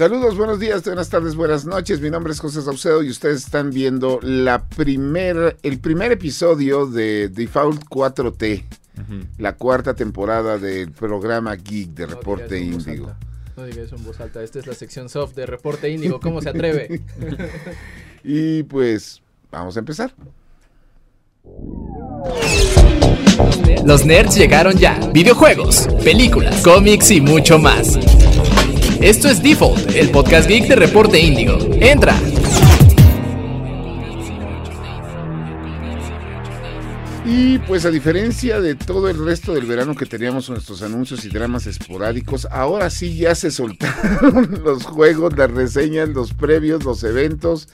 Saludos, buenos días, buenas tardes, buenas noches. Mi nombre es José Saucedo y ustedes están viendo la primer, el primer episodio de Default 4T, la cuarta temporada del programa Geek de No Reporte voz Índigo. No digas eso en voz alta. Esta es la sección soft de Reporte Índigo. ¿Cómo se atreve? Y pues, vamos a empezar. Los nerds llegaron ya. Videojuegos, películas, cómics y mucho más. Esto es Default, el podcast geek de Reporte Índigo. Entra. Y pues a diferencia de todo el resto del verano que teníamos nuestros anuncios y dramas esporádicos, ahora sí ya se soltaron los juegos, las reseñas, los previos, los eventos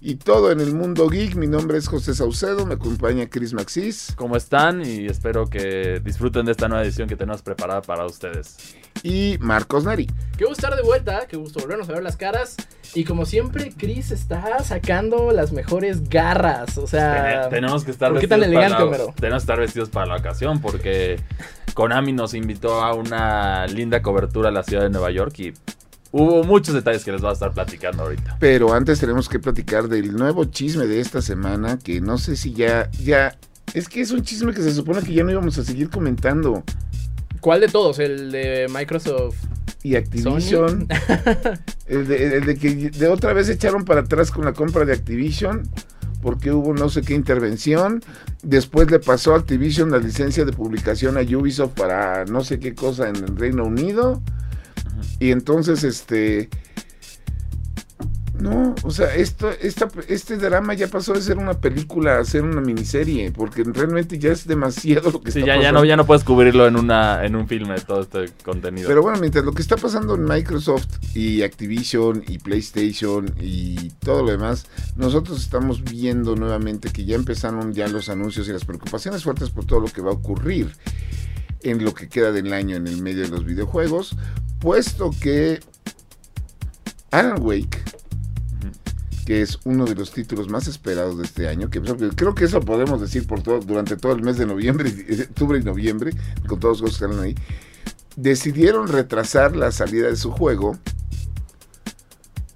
y todo en el mundo geek. Mi nombre es José Saucedo, me acompaña Chris Maxis ¿Cómo están? Y espero que disfruten de esta nueva edición que tenemos preparada para ustedes. Y Marcos Neri. Qué gusto estar de vuelta. Qué gusto volvernos a ver las caras. Y como siempre, Chris está sacando las mejores garras. O sea, Ten- tenemos que estar ¿por qué tan vestidos para la-? Tenemos que estar vestidos para la ocasión porque Konami nos invitó a una linda cobertura a la ciudad de Nueva York y hubo muchos detalles que les voy a estar platicando ahorita. Pero antes tenemos que platicar del nuevo chisme de esta semana, que no sé si ya, ya, es que es un chisme que se supone que ya no íbamos a seguir comentando. ¿Cuál de todos? ¿El de Microsoft? Y Activision, el de, el de que de otra vez echaron para atrás con la compra de Activision, porque hubo no sé qué intervención. Después le pasó a Activision la licencia de publicación a Ubisoft para no sé qué cosa en el Reino Unido. Y entonces, este. No, o sea, esto, esta, este drama ya pasó de ser una película a ser una miniserie, porque realmente ya es demasiado lo que Sí, está ya, ya, pasando. no, ya no puedes cubrirlo en, una, en un filme todo este contenido. Pero bueno, mientras lo que está pasando en Microsoft y Activision y PlayStation y todo lo demás, nosotros estamos viendo nuevamente que ya empezaron ya los anuncios y las preocupaciones fuertes por todo lo que va a ocurrir en lo que queda del año en el medio de los videojuegos, puesto que Alan Wake, que es uno de los títulos más esperados de este año, que creo que eso podemos decir por todo, durante todo el mes de noviembre, octubre y noviembre, con todos los juegos que están ahí, decidieron retrasar la salida de su juego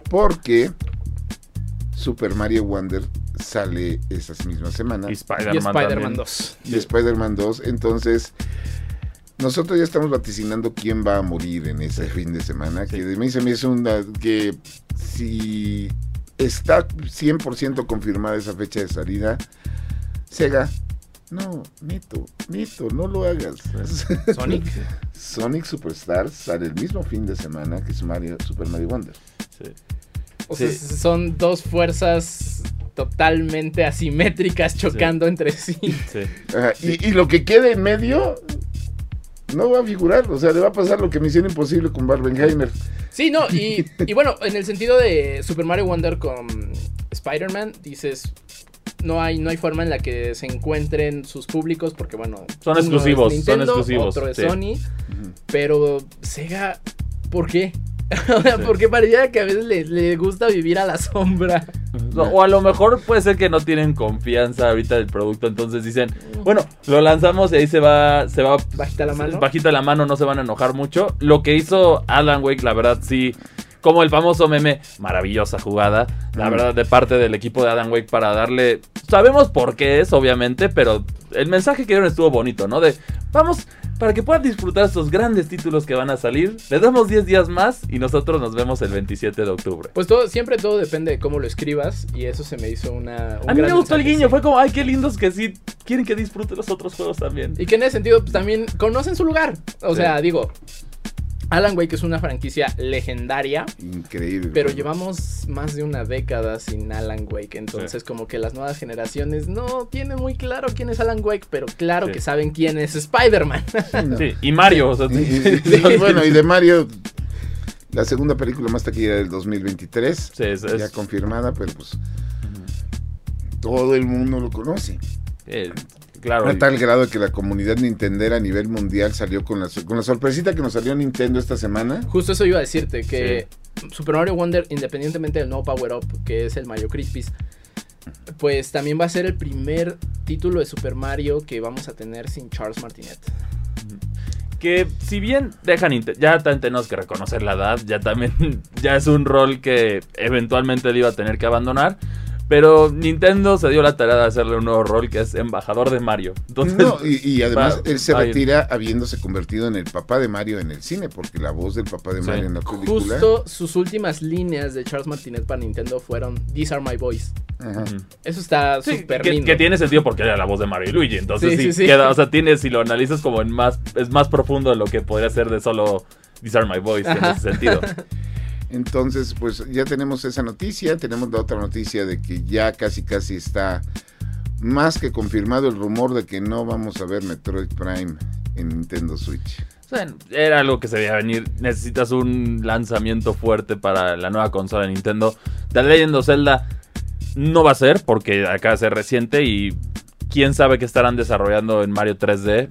porque Super Mario Wonder sale esas mismas semanas y Spider-Man Spider-Man también. 2. y Spider-Man 2. Entonces, nosotros ya estamos vaticinando quién va a morir en ese fin de semana. Sí. Que mí se me una. que si está 100% confirmada esa fecha de salida, Sega. No, Neto, Neto, no lo hagas. Sonic. Sonic Superstars sale el mismo fin de semana que es Mario, Super Mario Wonder. Sí. O sea, Sí. son dos fuerzas totalmente asimétricas chocando entre sí. Sí. Ajá, y, y lo que quede en medio no va a figurar. O sea, le va a pasar lo que Misión Imposible con Barbenheimer. Sí, no, y, y bueno, en el sentido de Super Mario Wonder con Spider-Man, dices, no hay, no hay forma en la que se encuentren sus públicos, porque bueno, Son exclusivos, son Nintendo, exclusivos, Otro es sí. Sony, pero Sega, ¿por qué? o sea, Sí. porque parecía que a veces le, le gusta vivir a la sombra. O a lo mejor puede ser que no tienen confianza ahorita del producto, entonces dicen, bueno, lo lanzamos y ahí se va, se va Bajita la mano. bajita la mano, no se van a enojar mucho. Lo que hizo Alan Wake, la verdad, sí, como el famoso meme, maravillosa jugada, la Mm. verdad, de parte del equipo de Alan Wake para darle, sabemos por qué es, obviamente, pero el mensaje que dieron estuvo bonito, ¿no? De, vamos, para que puedan disfrutar estos grandes títulos que van a salir, les damos 10 días más y nosotros nos vemos el 27 de octubre. Pues todo, siempre todo depende de cómo lo escribas, y eso se me hizo una... un A mí me gustó el guiño, sí. fue como, ay, qué lindos que sí quieren que disfrute los otros juegos también. Y que en ese sentido pues, también conocen su lugar. O Sí. sea, digo, Alan Wake es una franquicia legendaria, Increíble. pero Bueno, llevamos más de una década sin Alan Wake. Entonces, como que las nuevas generaciones no tienen muy claro quién es Alan Wake, pero claro Sí. que saben quién es Spider-Man. sí, no. Sí, y Mario, o sea, Y- y- bueno, y de Mario, la segunda película más taquilla del 2023. Sí, es- es- Ya confirmada, pero pues todo el mundo lo conoce. eh, claro. A tal grado que la comunidad nintendera a nivel mundial salió con la, con la sorpresita que nos salió Nintendo esta semana. Justo eso iba a decirte, que Super Mario Wonder, independientemente del nuevo Power Up, que es el Mario Crispis, pues también va a ser el primer título de Super Mario que vamos a tener sin Charles Martinet. que si bien deja Nintendo, ya también tenemos que reconocer la edad, ya también ya es un rol que eventualmente él iba a tener que abandonar. Pero Nintendo se dio la tarea de hacerle un nuevo rol que es embajador de Mario. Entonces, No, y, y además va- él se retira habiéndose convertido en el papá de Mario en el cine, porque la voz del papá de Sí. Mario en la película. Justo sus últimas líneas de Charles Martinet para Nintendo fueron These are my boys. Ajá. Eso está Sí, súper que, lindo. que tiene sentido porque era la voz de Mario y Luigi. Entonces Sí, sí, sí, sí. queda, o sea, tiene, si lo analizas como en más, es más profundo de lo que podría ser de solo These are my boys en Ajá. ese sentido. Entonces, pues ya tenemos esa noticia, tenemos la otra noticia de que ya casi casi está más que confirmado el rumor de que no vamos a ver Metroid Prime en Nintendo Switch. Era algo que se veía venir. Necesitas un lanzamiento fuerte para la nueva consola de Nintendo. The Legend of Zelda no va a ser porque acaba de ser reciente y quién sabe qué estarán desarrollando en Mario 3D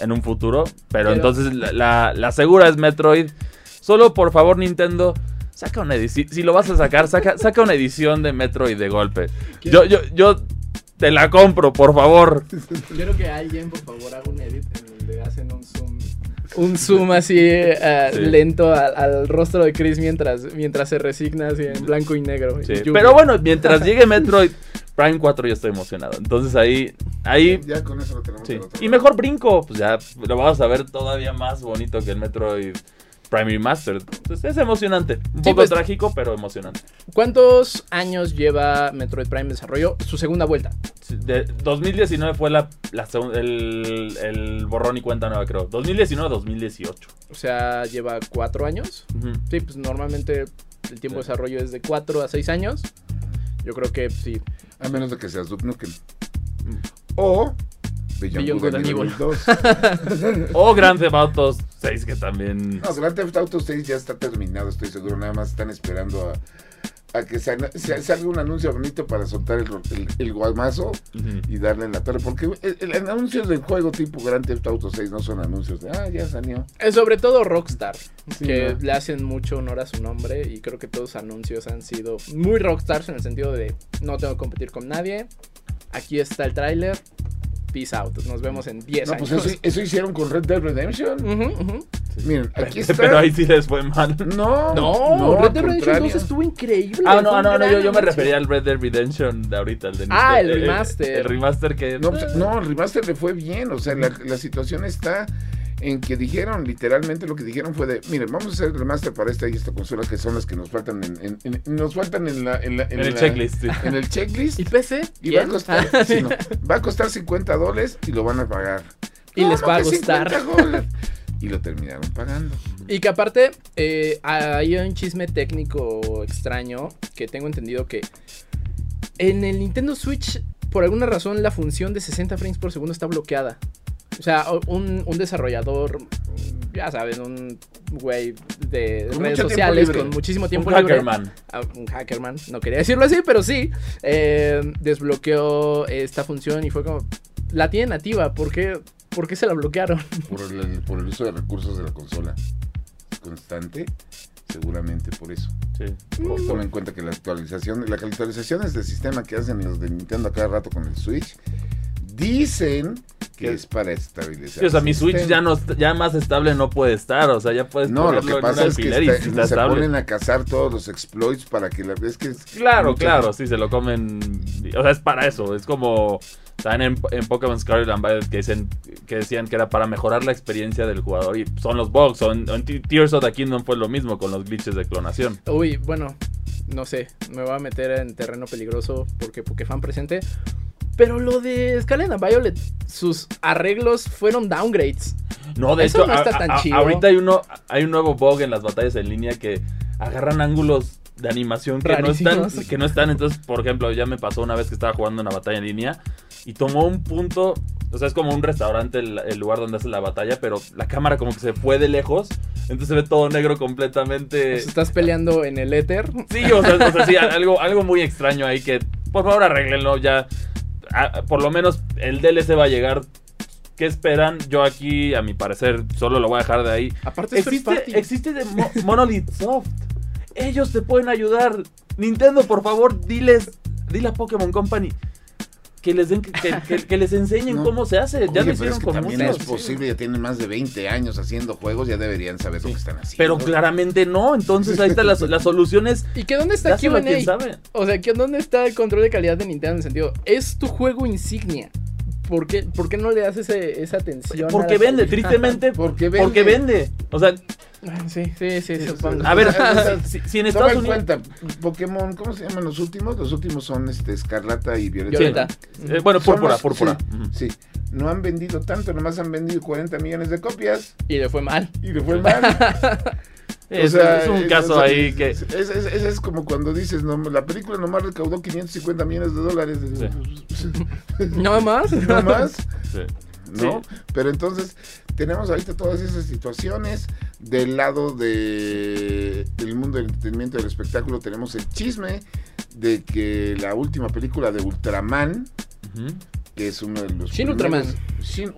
en un futuro. Pero, Pero- entonces la, la- la segura es Metroid. Solo por favor Nintendo, saca una edición. Si lo vas a sacar, saca, saca una edición de Metroid de golpe. Yo, yo, yo te la compro, por favor. Quiero que alguien, por favor, haga un edit en donde hacen un zoom. Un zoom así eh, Sí. lento al, al rostro de Chris mientras, mientras se resigna así en blanco y negro. Sí, Y lluvia. Pero bueno, mientras llegue Metroid Prime 4 yo estoy emocionado. Entonces ahí, ahí Ya con eso lo tenemos. sí. Y mejor brinco, pues ya lo vamos a ver todavía más bonito que el Metroid Prime Remastered. Entonces es emocionante. Un Sí, poco pues- trágico, pero emocionante. ¿Cuántos años lleva Metroid Prime en desarrollo? Su segunda vuelta. De 2019 fue la, la el, el borrón y cuenta nueva, creo. 2019-2018. O sea, lleva cuatro años. Sí, pues normalmente el tiempo de desarrollo es de cuatro a seis años. Yo creo que sí. A menos de que seas Duke Nukem. O Beyond, Good and Evil 2. O Grand Theft Auto 6, que también... No, Grand Theft Auto 6 ya está terminado, estoy seguro. Nada más están esperando a, a que sal- sa- salga un anuncio bonito para soltar el, el, el guamazo y darle en la torre. Porque el, el anuncio del juego tipo Grand Theft Auto 6 no son anuncios de, ah, ya salió. Eh, Sobre todo Rockstar, Sí, que ¿no? le hacen mucho honor a su nombre y creo que todos sus anuncios han sido muy Rockstars en el sentido de no tengo que competir con nadie. Aquí está el tráiler. Peace out. Nos vemos en 10 No, años. pues eso, eso hicieron con Red Dead Redemption. Miren, aquí está. Pero ahí sí les fue mal. No, No, al Red Dead Redemption contrario. 2 estuvo increíble. Ah, no, no, no, yo, yo me refería al Red Dead Redemption de ahorita, el de Ah, el eh, remaster. El, remaster que. No, pues, no, el remaster le fue bien. O sea, la, la situación está en que dijeron, literalmente lo que dijeron fue de, miren, vamos a hacer el remaster para esta y esta consola que son las que nos faltan en, en- en- nos faltan en la en, la- En el la- checklist. sí. En el checklist. ¿Y PC? Y va a costar, Ah, sí, no, va a costar 50 dólares y lo van a pagar. Y les va a gustar. 50 dólares. Y lo terminaron pagando. Y que aparte, eh, hay un chisme técnico extraño que tengo entendido que en el Nintendo Switch, por alguna razón, la función de 60 frames por segundo está bloqueada. O sea, un, un desarrollador, ya saben, un güey de Con redes sociales con muchísimo Un tiempo libre. hackerman. Ah, un hackerman, no quería decirlo así, pero sí, eh, desbloqueó esta función y fue como, la tiene nativa, ¿por qué, ¿por qué se la bloquearon? Por el, por el uso de recursos de la consola constante, seguramente por eso. Sí. Mm. Toma en cuenta que la actualización, las actualizaciones del sistema que hacen los de Nintendo a cada rato con el Switch, dicen que es para estabilizar. Sí, o sea, mi Switch ya no ya más estable no puede estar, o sea, ya puedes No, lo que pasa es que está- está se estable. ponen a cazar todos los exploits para que la es que es- Claro, mucha- claro, sí, se lo comen. O sea, es para eso. Es como. También en, en Pokémon Scarlet and Violet que, dicen, que decían que era para mejorar la experiencia del jugador. Y son los bugs. Son, en Te- Tears of the Kingdom fue lo mismo con los glitches de clonación. Uy, bueno, no sé, me voy a meter en terreno peligroso porque Pokéfan presente. Pero lo de Scarlet and Violet, sus arreglos fueron downgrades. No, de Eso hecho, no está a- tan a- chido. ahorita hay uno, hay un nuevo bug en las batallas en línea que agarran ángulos de animación que no están, que no están. Entonces, por ejemplo, ya me pasó una vez que estaba jugando una batalla en línea y tomó un punto, o sea, es como un restaurante el, el lugar donde hace la batalla, pero la cámara como que se fue de lejos, entonces se ve todo negro completamente. Pues estás peleando en el éter. Sí, o sea, o sea, sí, algo, algo muy extraño ahí que, por favor, arréglenlo ya. Ah, por lo menos el DLC va a llegar. ¿Qué esperan? Yo aquí, a mi parecer, solo lo voy a dejar de ahí. Aparte Existe, de Mo- Monolith Soft. Ellos te pueden ayudar. Nintendo, por favor, diles, dile a Pokémon Company. Que les den, que, que- que les enseñen No. cómo se hace. Ya Oye, lo hicieron es que con también muchos. es posible, ya tienen más de 20 años haciendo juegos, ya deberían saber lo que están haciendo. Pero claramente no, entonces ahí está la, la solución es ¿Y que dónde está Q&A? sabe. O sea, ¿que ¿dónde está el control de calidad de Nintendo en el sentido? Es tu juego insignia. ¿Por qué, por qué no le das ese, esa atención? Porque vende, tristemente, Porque vende. porque vende. O sea, Sí, sí, sí, Sí, supongo. a ver, si, si en Toma Estados en Unidos... cuenta, Pokémon, ¿cómo se llaman los últimos? Los últimos son este Escarlata y Violeta. Violeta. Eh, bueno, púrpura, los- púrpura. Sí, sí. no han vendido tanto, nomás han vendido 40 millones de copias Y le fue mal. y le fue mal. Es, O sea, es un caso o sea, ahí que... Es, es- es- es como cuando dices, no, la película nomás recaudó 550 millones de dólares. ¿No más? no más. sí. ¿No? Sí. Pero entonces tenemos ahorita todas esas situaciones. Del lado de, del mundo del entretenimiento del espectáculo tenemos el chisme de que la última película de Ultraman, que es uno de los... Primeros- Ultraman.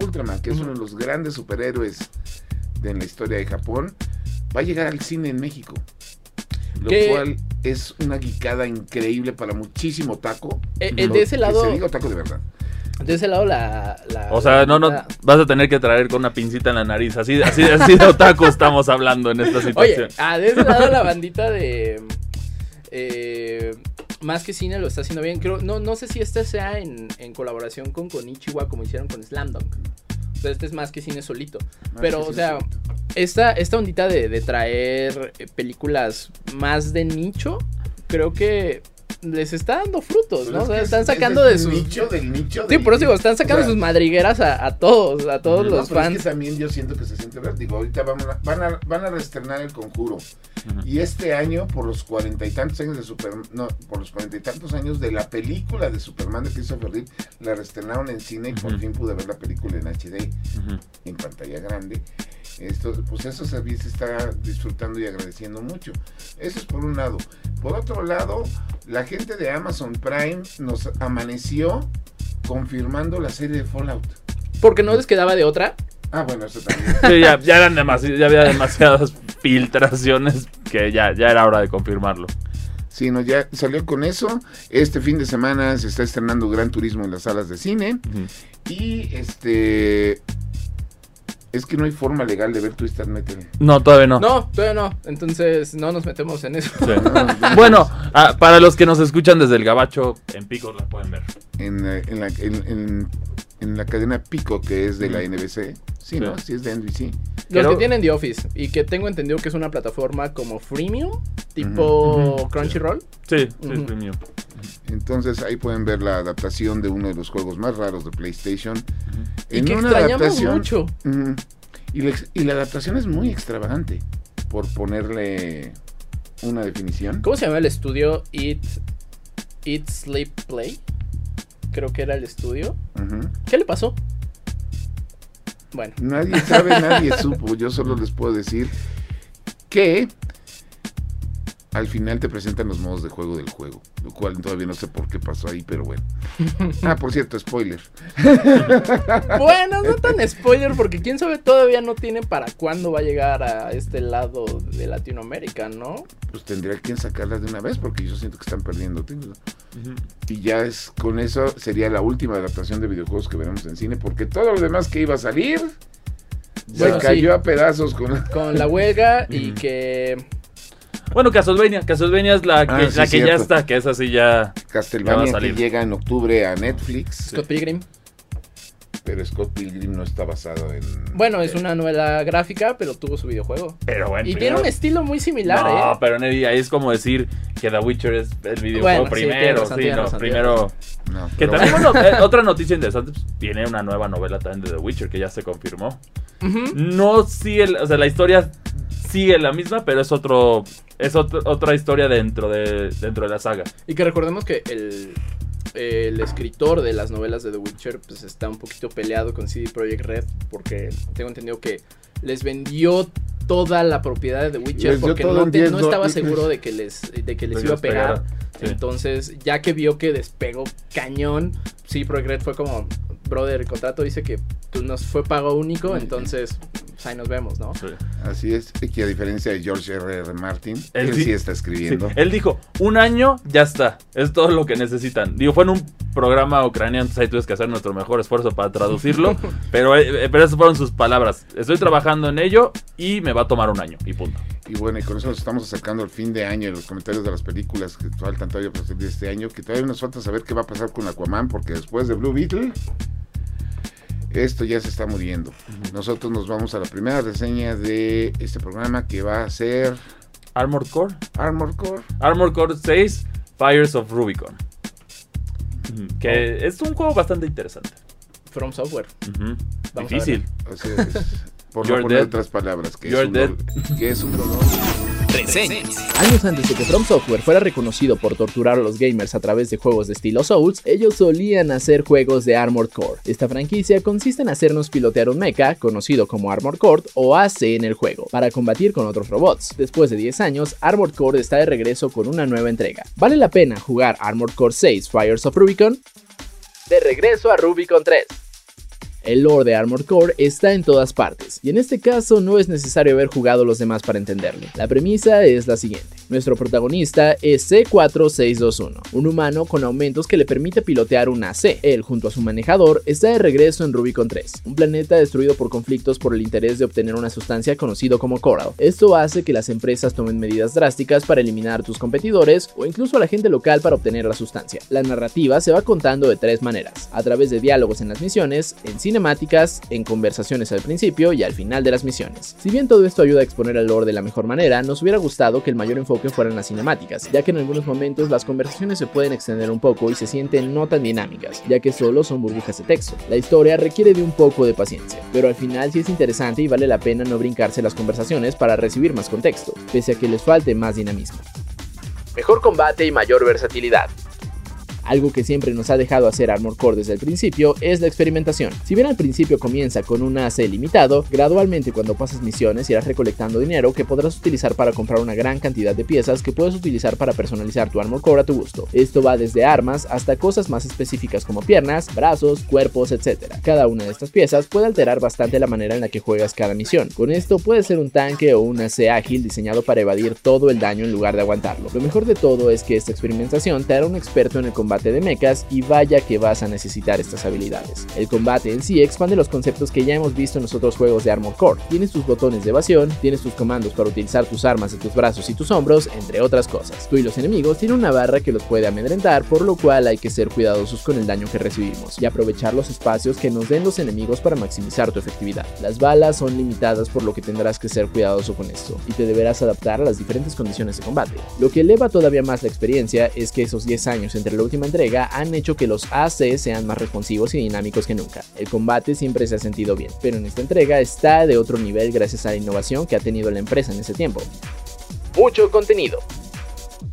Ultraman, que es uno de los grandes superhéroes de en la historia de Japón, va a llegar al cine en México. Lo ¿Qué? cual es una guicada increíble para muchísimo taco. Eh, eh, de ese lado, Que se diga taco de verdad. De ese lado la, la- O sea, no, no, la- vas a tener que traer con una pincita en la nariz. Así, así, así de otaku estamos hablando en esta situación. Oye, ah, de ese lado la bandita de eh, más que cine lo está haciendo bien. Creo, no, no sé si este sea en, en colaboración con Konichiwa como hicieron con Slam Dunk. O sea, este es más que cine solito. Más Pero, o sea, esta, esta ondita de, de traer eh, películas más de nicho, creo que les está dando frutos, Pero ¿no? O sea, están es- sacando es de del sus... nicho del nicho. Sí, por eso digo, están sacando O sea, sus madrigueras a, a todos, a todos no, los pero fans. Es que también yo siento que se siente vértigo. Ahorita van a, van a, van a reestrenar el conjuro. Y este año, por los cuarenta y tantos años de Superman, no, por los cuarenta y tantos años de la película de Superman de Christopher Reeve, la reestrenaron en cine y por fin pude ver la película en HD, Ujú. en pantalla grande. Esto, pues eso se, está disfrutando y agradeciendo mucho. Eso es por un lado. Por otro lado, la gente de Amazon Prime nos amaneció confirmando la serie de Fallout. Porque no les quedaba de otra. Ah, bueno, eso también. Sí, ya, ya eran ya había demasiadas filtraciones que ya, ya era hora de confirmarlo. Sí, no, ya salió con eso. Este fin de semana se está estrenando Gran Turismo en las salas de cine. Y este. Es que no hay forma legal de ver Twisted Metal. No, todavía no. No, todavía no. Entonces no nos metemos en eso. Sí. Bueno, ah, para los que nos escuchan desde el Gabacho, en Picos la pueden ver. En, eh, en la, en, en- en la cadena Pico, que es de la NBC. Sí, ¿no? Sí. Es de NBC. Los Pero- que tienen The Office y que tengo entendido que es una plataforma como freemium, tipo. Crunchyroll. Sí, sí, es premium. Entonces ahí pueden ver la adaptación de uno de los juegos más raros de PlayStation. Y En que una extrañamos adaptación. mucho. Y, la, y adaptación es muy extravagante, por ponerle una definición. ¿Cómo se llama el estudio? Eat, Eat, Sleep, Play. Creo que era el estudio. ¿Qué le pasó? Bueno, Nadie sabe, nadie supo. Yo solo les puedo decir que al final te presentan los modos de juego del juego, lo cual todavía no sé por qué pasó ahí, pero bueno. Ah, por cierto, spoiler. bueno, no tan spoiler porque quién sabe todavía no tiene para cuándo va a llegar a este lado de Latinoamérica, ¿no? Pues tendría que sacarlas de una vez porque yo siento que están perdiendo tiempo. Y ya es con eso sería la última adaptación de videojuegos que veremos en cine, porque todo lo demás que iba a salir Bueno, se cayó sí. a pedazos con Con la huelga y que Bueno, Castlevania. Castlevania es la que, Ah, sí, la que ya está, que es así ya. Ya va a Castlevania que llega en octubre a Netflix, Scott Pilgrim. pero Scott Pilgrim no está basado en... Bueno, es una novela gráfica, pero tuvo su videojuego. Pero bueno. Y tiene primero- un estilo muy similar, no, ¿eh? pero Neddy, ahí es como decir que The Witcher es el videojuego Bueno, sí, primero. tiene sí, tiene no, tiene primero. No, Que pero también, bueno. bueno, eh, otra noticia interesante, pues, viene una nueva novela también de The Witcher que ya se confirmó. No sigue, el- o sea, la historia sigue la misma, pero es otro, es otro- otra historia dentro de, dentro de la saga. Y que recordemos que el, el escritor de las novelas de The Witcher pues está un poquito peleado con CD Projekt Red porque tengo entendido que les vendió toda la propiedad de The Witcher porque no, en te- 10 no estaba seguro de que les, de que les iba a pegar. sí. Entonces, ya que vio que despegó cañón, CD Projekt Red fue como, brother, el contrato dice que pues, nos fue pago único, entonces pues, ahí nos vemos, ¿no? Sí. Así es, y que a diferencia de George R. R. Martin, Él él, sí- sí está Sí, escribiendo. Él dijo, un año, ya está, es todo lo que necesitan. Digo, fue en un programa ucraniano, entonces ahí tuvimos que hacer nuestro mejor esfuerzo para traducirlo. pero, eh, pero esas fueron sus palabras. Estoy trabajando en ello y me va a tomar un año. Y punto. Y bueno, y con eso nos estamos acercando al fin de año en los comentarios de las películas que faltan todavía para salir este año, que todavía nos falta saber qué va a pasar con Aquaman, porque después de Blue Beetle, esto ya se está muriendo. Nosotros nos vamos a la primera reseña de este programa que va a ser Armored Core. Armor Core. Armored Core 6, Fires of Rubicon. Que es un juego bastante interesante. From Software. Vamos a Difícil. Así es. Por no poner otras palabras, que es, dolor- que es un dolor. Reseñas. Años antes de que From Software fuera reconocido por torturar a los gamers a través de juegos de estilo Souls, ellos solían hacer juegos de Armored Core. Esta franquicia consiste en hacernos pilotear un mecha, conocido como Armored Core o AC en el juego, para combatir con otros robots. Después de 10 años, Armored Core está de regreso con una nueva entrega. ¿Vale la pena jugar Armored Core 6 Fires of Rubicon? De regreso a Rubicon 3. El lore de Armored Core está en todas partes, y en este caso no es necesario haber jugado los demás para entenderlo. La premisa es la siguiente. Nuestro protagonista es C4621, un humano con aumentos que le permite pilotear un AC. Él, junto a su manejador, está de regreso en Rubicon 3, un planeta destruido por conflictos por el interés de obtener una sustancia conocido como Coral. Esto hace que las empresas tomen medidas drásticas para eliminar a tus competidores o incluso a la gente local para obtener la sustancia. La narrativa se va contando de tres maneras, a través de diálogos en las misiones, en cinemáticas, en conversaciones al principio y al final de las misiones. Si bien todo esto ayuda a exponer el lore de la mejor manera, nos hubiera gustado que el mayor enfoque fueran las cinemáticas, ya que en algunos momentos las conversaciones se pueden extender un poco y se sienten no tan dinámicas, ya que solo son burbujas de texto. La historia requiere de un poco de paciencia, pero al final sí es interesante y vale la pena no brincarse las conversaciones para recibir más contexto, pese a que les falte más dinamismo. Mejor combate y mayor versatilidad. Algo que siempre nos ha dejado hacer Armor Core desde el principio es la experimentación. Si bien al principio comienza con un AC limitado, gradualmente cuando pasas misiones irás recolectando dinero que podrás utilizar para comprar una gran cantidad de piezas que puedes utilizar para personalizar tu Armor Core a tu gusto. Esto va desde armas hasta cosas más específicas como piernas, brazos, cuerpos, etc. Cada una de estas piezas puede alterar bastante la manera en la que juegas cada misión. Con esto puede ser un tanque o un AC ágil diseñado para evadir todo el daño en lugar de aguantarlo. Lo mejor de todo es que esta experimentación te hará un experto en el combate de mechas y vaya que vas a necesitar estas habilidades. El combate en sí expande los conceptos que ya hemos visto en los otros juegos de Armor Core. Tienes tus botones de evasión, tienes tus comandos para utilizar tus armas de tus brazos y tus hombros, entre otras cosas. Tú y los enemigos tienen una barra que los puede amedrentar, por lo cual hay que ser cuidadosos con el daño que recibimos y aprovechar los espacios que nos den los enemigos para maximizar tu efectividad. Las balas son limitadas por lo que tendrás que ser cuidadoso con esto y te deberás adaptar a las diferentes condiciones de combate. Lo que eleva todavía más la experiencia es que esos 10 años entre la última entrega han hecho que los AC sean más responsivos y dinámicos que nunca. El combate siempre se ha sentido bien, pero en esta entrega está de otro nivel gracias a la innovación que ha tenido la empresa en ese tiempo. Mucho contenido.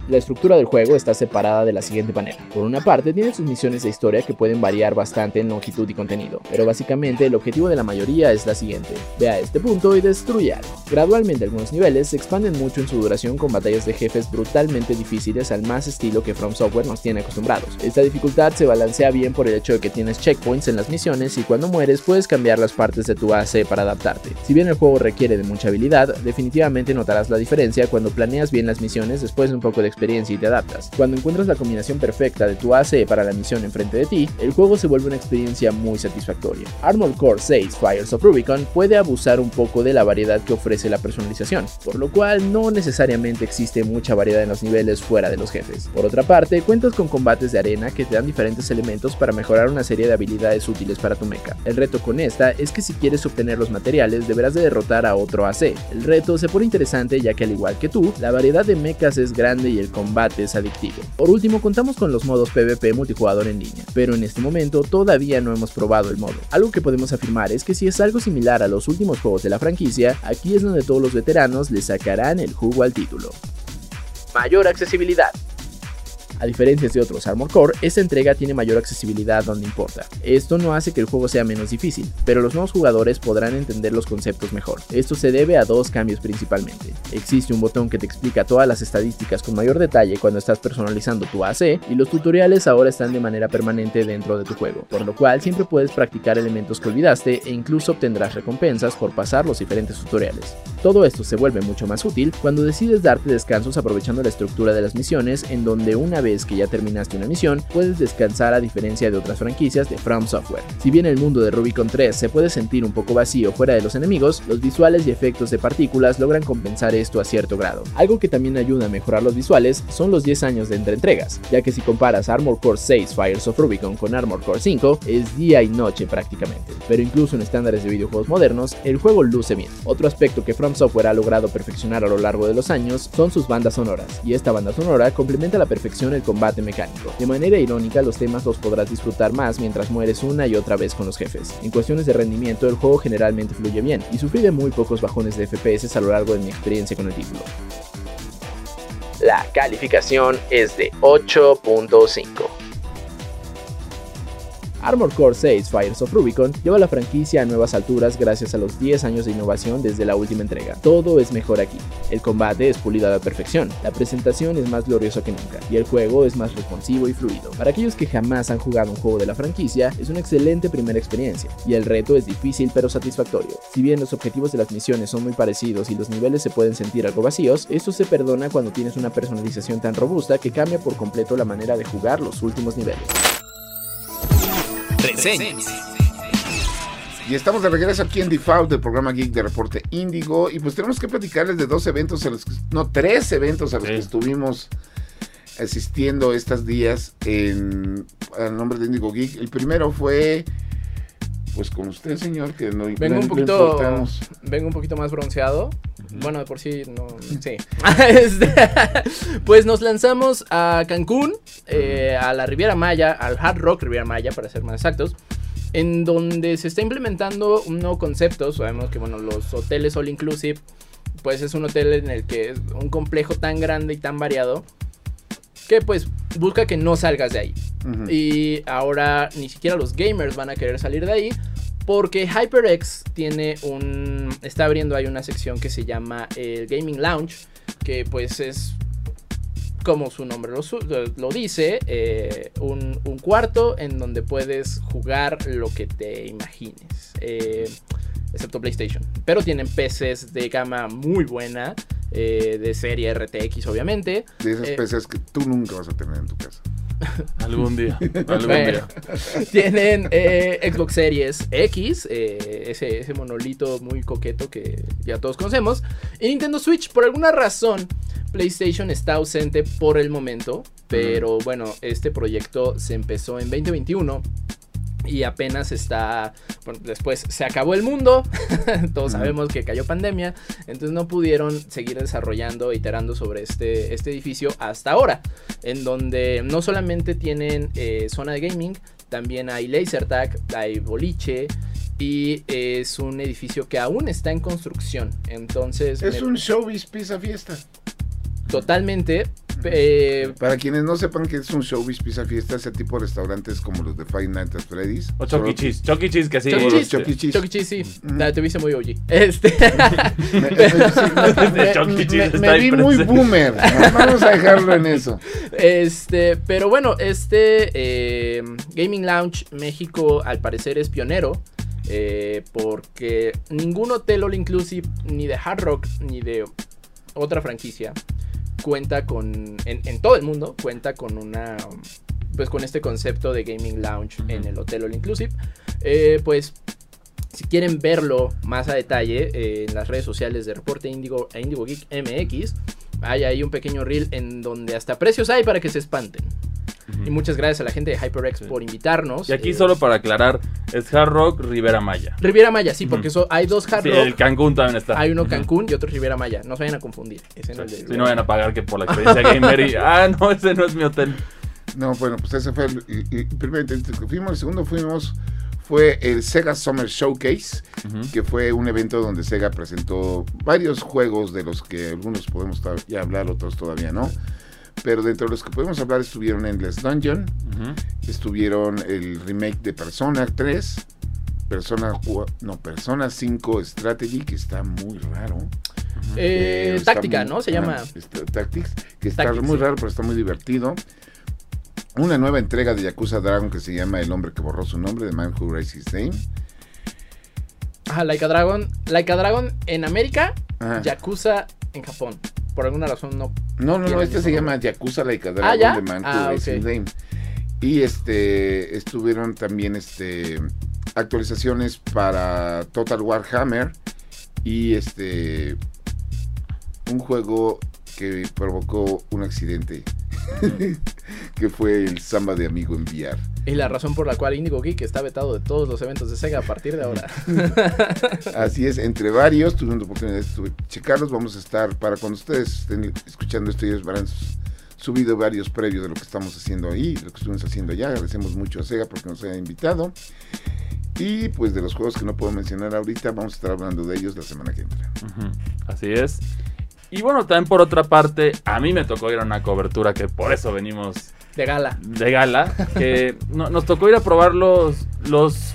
La estructura del juego está separada de la siguiente manera. Por una parte, tiene sus misiones de historia que pueden variar bastante en longitud y contenido, pero básicamente el objetivo de la mayoría es la siguiente. Ve a este punto y destruye algo. Gradualmente algunos niveles se expanden mucho en su duración con batallas de jefes brutalmente difíciles al más estilo que From Software nos tiene acostumbrados. Esta dificultad se balancea bien por el hecho de que tienes checkpoints en las misiones y cuando mueres puedes cambiar las partes de tu AC para adaptarte. Si bien el juego requiere de mucha habilidad, definitivamente notarás la diferencia cuando planeas bien las misiones después de un poco de experiencia y te adaptas. Cuando encuentras la combinación perfecta de tu AC para la misión enfrente de ti, el juego se vuelve una experiencia muy satisfactoria. Armored Core 6 Fires of Rubicon puede abusar un poco de la variedad que ofrece la personalización, por lo cual no necesariamente existe mucha variedad en los niveles fuera de los jefes. Por otra parte, cuentas con combates de arena que te dan diferentes elementos para mejorar una serie de habilidades útiles para tu mecha. El reto con esta es que si quieres obtener los materiales deberás de derrotar a otro AC. El reto se pone interesante ya que al igual que tú, la variedad de mechas es grande y el combate es adictivo. Por último, contamos con los modos PvP multijugador en línea, pero en este momento todavía no hemos probado el modo. Algo que podemos afirmar es que si es algo similar a los últimos juegos de la franquicia, aquí es donde todos los veteranos le sacarán el jugo al título. Mayor accesibilidad. A diferencia de otros Armor Core, esta entrega tiene mayor accesibilidad donde importa. Esto no hace que el juego sea menos difícil, pero los nuevos jugadores podrán entender los conceptos mejor. Esto se debe a dos cambios principalmente. Existe un botón que te explica todas las estadísticas con mayor detalle cuando estás personalizando tu AC, y los tutoriales ahora están de manera permanente dentro de tu juego, por lo cual siempre puedes practicar elementos que olvidaste e incluso obtendrás recompensas por pasar los diferentes tutoriales. Todo esto se vuelve mucho más útil cuando decides darte descansos aprovechando la estructura de las misiones en donde una vez que ya terminaste una misión puedes descansar a diferencia de otras franquicias de From Software. Si bien el mundo de Rubicon 3 se puede sentir un poco vacío fuera de los enemigos, los visuales y efectos de partículas logran compensar esto a cierto grado. Algo que también ayuda a mejorar los visuales son los 10 años de entre entregas, ya que si comparas Armor Core 6 Fires of Rubicon con Armor Core 5, es día y noche prácticamente. Pero incluso en estándares de videojuegos modernos, el juego luce bien. Otro aspecto que From Software ha logrado perfeccionar a lo largo de los años son sus bandas sonoras, y esta banda sonora complementa a la perfección combate mecánico. De manera irónica, los temas los podrás disfrutar más mientras mueres una y otra vez con los jefes. En cuestiones de rendimiento, el juego generalmente fluye bien, y sufrí de muy pocos bajones de FPS a lo largo de mi experiencia con el título. La calificación es de 8.5. Armor Core 6 Fires of Rubicon lleva la franquicia a nuevas alturas gracias a los 10 años de innovación desde la última entrega. Todo es mejor aquí. El combate es pulido a la perfección, la presentación es más gloriosa que nunca y el juego es más responsivo y fluido. Para aquellos que jamás han jugado un juego de la franquicia, es una excelente primera experiencia y el reto es difícil pero satisfactorio. Si bien los objetivos de las misiones son muy parecidos y los niveles se pueden sentir algo vacíos, esto se perdona cuando tienes una personalización tan robusta que cambia por completo la manera de jugar los últimos niveles. Reseñas. Y estamos de regreso aquí en Default del programa Geek de Reporte Índigo. Y pues tenemos que platicarles de dos eventos a los que, no, tres eventos a los Sí. que estuvimos asistiendo estos días en a nombre de Índigo Geek. El primero fue pues con usted, señor, que no Vengo no- un poquito, vengo un poquito más bronceado. Bueno, de por sí, no, sí. Este, pues nos lanzamos a Cancún, eh, a la Riviera Maya, al Hard Rock Riviera Maya, para ser más exactos, en donde se está implementando un nuevo concepto. Sabemos que, bueno, los hoteles all inclusive, pues es un hotel en el que es un complejo tan grande y tan variado que, pues, busca que no salgas de ahí. Y ahora ni siquiera los gamers van a querer salir de ahí. Porque HyperX tiene un. Está abriendo ahí una sección que se llama el Gaming Lounge. Que pues es. Como su nombre lo, lo dice. eh, un, un cuarto en donde puedes jugar lo que te imagines. eh, excepto PlayStation. Pero tienen PCs de gama muy buena. eh, de serie RTX, obviamente. De esas eh, PCs que tú nunca vas a tener en tu casa. Algún día. Algún Bueno. día. Tienen eh, Xbox Series X, eh, ese, ese monolito muy coqueto que ya todos conocemos. Y Nintendo Switch, por alguna razón, PlayStation está ausente por el momento. Pero bueno, este proyecto se empezó en 2021. Y apenas está. Bueno, después se acabó el mundo. Todos sabemos que cayó pandemia. Entonces no pudieron seguir desarrollando, iterando sobre este, este edificio hasta ahora. En donde no solamente tienen eh, zona de gaming, también hay laser tag, hay boliche. Y es un edificio que aún está en construcción. Entonces, Es un showbiz pizza fiesta. Totalmente. eh, Para quienes no sepan que es un showbiz pizza fiesta, ese tipo de restaurantes como los de Five Nights at Freddy's. O Chucky Solo- Cheese. Chucky Cheese que sí. Chuck E. Los Cheese. Chuck E. Cheese. E. Sí. Ujú. Ah, Te viste muy OG. Este. Me, me- me- E. Ahí vi muy boomer. Vamos a dejarlo en eso. Este, pero bueno, este eh, Gaming Lounge México al parecer es pionero. eh, porque ningún hotel all inclusive, ni de Hard Rock, ni de otra franquicia, cuenta con. En, en todo el mundo, cuenta con una. Pues con este concepto de Gaming Lounge en el hotel all inclusive. Eh, pues. Si quieren verlo más a detalle eh, en las redes sociales de Reporte Indigo e Indigo Geek MX, hay ahí un pequeño reel en donde hasta precios hay para que se espanten. Y muchas gracias a la gente de HyperX Sí. por invitarnos. Y aquí Eh, solo para aclarar, es Hard Rock Rivera Maya. Riviera Maya, sí, porque so- hay dos Hard Sí, Rock. el Cancún también está. Hay uno. Cancún y otro Riviera Maya. No se vayan a confundir. Es en el de Si no vayan a pagar que por la experiencia gamer y. Ah, no, ese no es mi hotel. No, bueno, pues ese fue el, primer intento que fuimos. El segundo fuimos fue el Sega Summer Showcase, que fue un evento donde Sega presentó varios juegos de los que algunos podemos ya hablar, otros todavía no. Pero dentro de los que podemos hablar estuvieron Endless Dungeon, estuvieron el remake de Persona 3, Persona, no, Persona 5 Strategy, que está muy raro. Eh, Eh, táctica, muy- ¿no? Se llama. está- Tactics, que está Tactics, muy sí. raro, pero está muy divertido. Una nueva entrega de Yakuza Dragon que se llama El hombre que borró su nombre, The Man Who Raised His Name. Ajá, Like a Dragon. Like a Dragon en América Ajá. Yakuza en Japón. Por alguna razón no. No, no, no, este se llama Yakuza Like a Ah, Dragon ¿ya? de Ah, Racing ok. Game. Y este estuvieron también este actualizaciones para Total Warhammer y este un juego que provocó un accidente que fue el Samba de Amigo en VR. Y la razón por la cual Indigo Geek está vetado de todos los eventos de Sega a partir de ahora. Así es, entre varios, tuvimos la oportunidad de checarlos. Vamos a estar, para cuando ustedes estén escuchando esto, ya habrán subido varios previos de lo que estamos haciendo ahí, de lo que estuvimos haciendo allá. Agradecemos mucho a Sega porque nos haya invitado. Y pues de los juegos que no puedo mencionar ahorita, vamos a estar hablando de ellos la semana que entra. Así es. Y bueno, también por otra parte, a mí me tocó ir a una cobertura que por eso venimos De gala. de gala, que no- nos tocó ir a probar los, los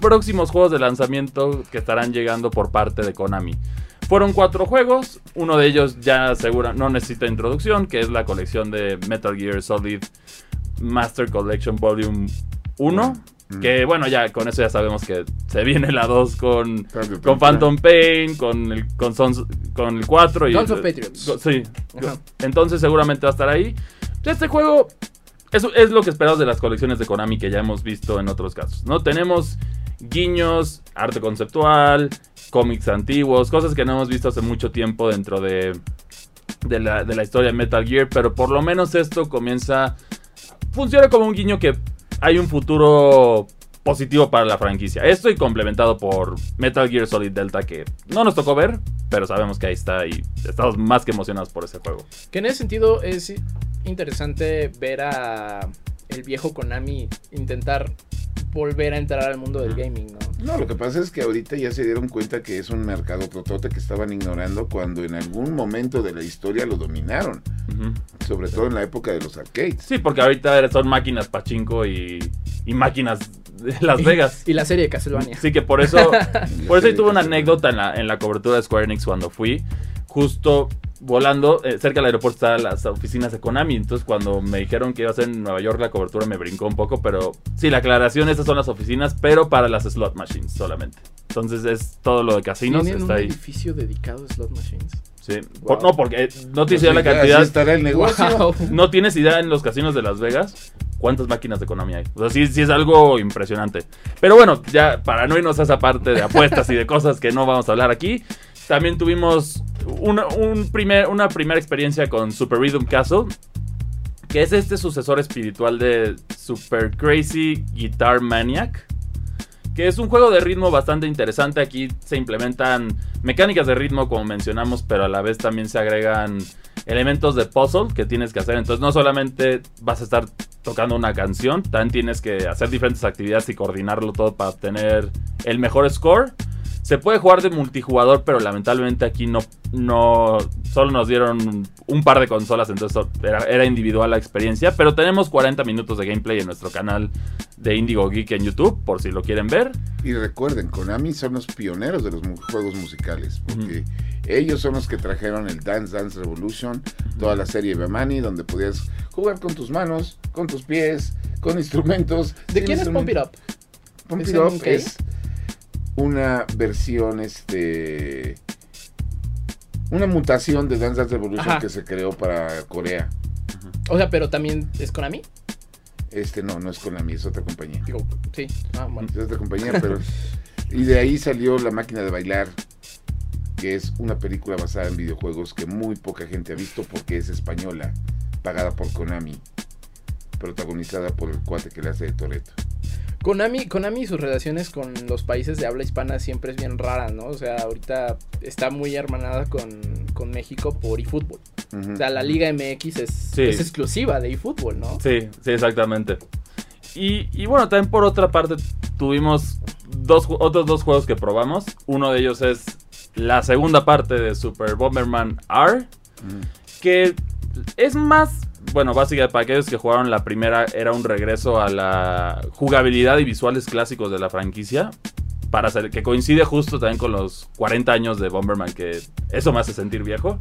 próximos juegos de lanzamiento que estarán llegando por parte de Konami. Fueron cuatro juegos, uno de ellos ya segura, no necesita introducción, que es la colección de Metal Gear Solid Master Collection Volume 1. Mm. Que bueno, ya con eso ya sabemos que se viene la 2 con, con. Phantom Pain, con el, con, Sons- con el 4 y... Sons of Patriots. Go- Sí. Ajá. Entonces seguramente va a estar ahí. Este juego es, es lo que esperamos de las colecciones de Konami que ya hemos visto en otros casos, ¿no? Tenemos guiños, arte conceptual, cómics antiguos, cosas que no hemos visto hace mucho tiempo dentro de, de, la, de la historia de Metal Gear, pero por lo menos esto comienza... Funciona como un guiño que hay un futuro positivo para la franquicia. Esto y complementado por Metal Gear Solid Delta que no nos tocó ver, pero sabemos que ahí está y estamos más que emocionados por ese juego. Que en ese sentido es interesante ver a el viejo Konami intentar volver a entrar al mundo del gaming, ¿no? No, lo que pasa es que ahorita ya se dieron cuenta que es un mercado totote que estaban ignorando cuando en algún momento de la historia lo dominaron, sobre todo en la época de los arcades. Sí, porque ahorita son máquinas pachinko y, y máquinas de Las Vegas. Y la serie de Castlevania. Sí, que por eso, por eso ahí tuve una anécdota en la, en la cobertura de Square Enix cuando fui. Justo volando, eh, cerca del aeropuerto estaban las oficinas de Konami. Entonces, cuando me dijeron que iba a ser en Nueva York la cobertura, me brincó un poco. Pero sí, la aclaración: esas son las oficinas, pero para las slot machines solamente. Entonces, es todo lo de casinos. Tienen un está ahí. edificio dedicado a slot machines. Sí. Wow. Por- no, porque eh, no tienes Pues idea la cantidad. estará el negocio. Wow. No tienes idea en los casinos de Las Vegas cuántas máquinas de Konami hay. O sea, sí, sí es algo impresionante. Pero bueno, ya para no irnos a esa parte de apuestas y de cosas que no vamos a hablar aquí, también tuvimos una, una primera experiencia con Super Rhythm Castle, que es este sucesor espiritual de Super Crazy Guitar Maniac. Que es un juego de ritmo bastante interesante. Aquí se implementan mecánicas de ritmo, como mencionamos, pero a la vez también se agregan elementos de puzzle que tienes que hacer. Entonces, no solamente vas a estar tocando una canción, también tienes que hacer diferentes actividades y coordinarlo todo para obtener el mejor score. Se puede jugar de multijugador, pero lamentablemente aquí no, no solo nos dieron un par de consolas, entonces era, era individual la experiencia. Pero tenemos 40 minutos de gameplay en nuestro canal de Indigo Geek en YouTube, por si lo quieren ver. Y recuerden, Konami son los pioneros de los mu- juegos musicales, porque ellos son los que trajeron el Dance Dance Revolution, toda la serie Bemani, donde podías jugar con tus manos, con tus pies, con instrumentos. ¿De quién es Pump It. Up? Pump ¿Es It Up es una versión, este, una mutación de Dance Dance Revolution Ajá. que se creó para Corea. O sea, pero también es Konami. Este no, no es Konami, es otra compañía. Digo, sí. Ah, bueno. Es otra compañía, pero. y de ahí salió La máquina de bailar, que es una película basada en videojuegos que muy poca gente ha visto porque es española, pagada por Konami, protagonizada por el cuate que le hace de Toreto. Konami, Konami y sus relaciones con los países de habla hispana siempre es bien rara, ¿no? O sea, ahorita está muy hermanada con, con México por eFootball. O sea, la Liga MX es, Sí. es exclusiva de eFootball, ¿no? Sí, sí, exactamente. Y, y bueno, también por otra parte tuvimos dos, otros dos juegos que probamos. Uno de ellos es la segunda parte de Super Bomberman R, que es más, bueno, básicamente para aquellos que jugaron la primera era un regreso a la jugabilidad y visuales clásicos de la franquicia. Para hacer, que coincide justo también con los 40 años de Bomberman, que eso me hace sentir viejo.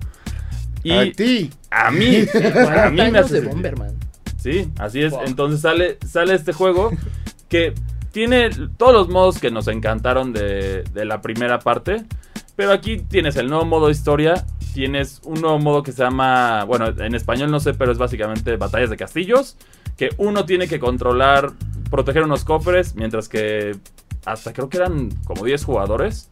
Y A ti. a mí, a 40 mí me hace de sentir- Bomberman. Sí, así es. Wow. Entonces sale, sale este juego que tiene todos los modos que nos encantaron de, de la primera parte, Pero aquí tienes el nuevo modo historia, tienes un nuevo modo que se llama, bueno, en español no sé, pero es básicamente batallas de castillos, que uno tiene que controlar, proteger unos cofres, mientras que hasta creo que eran como 10 jugadores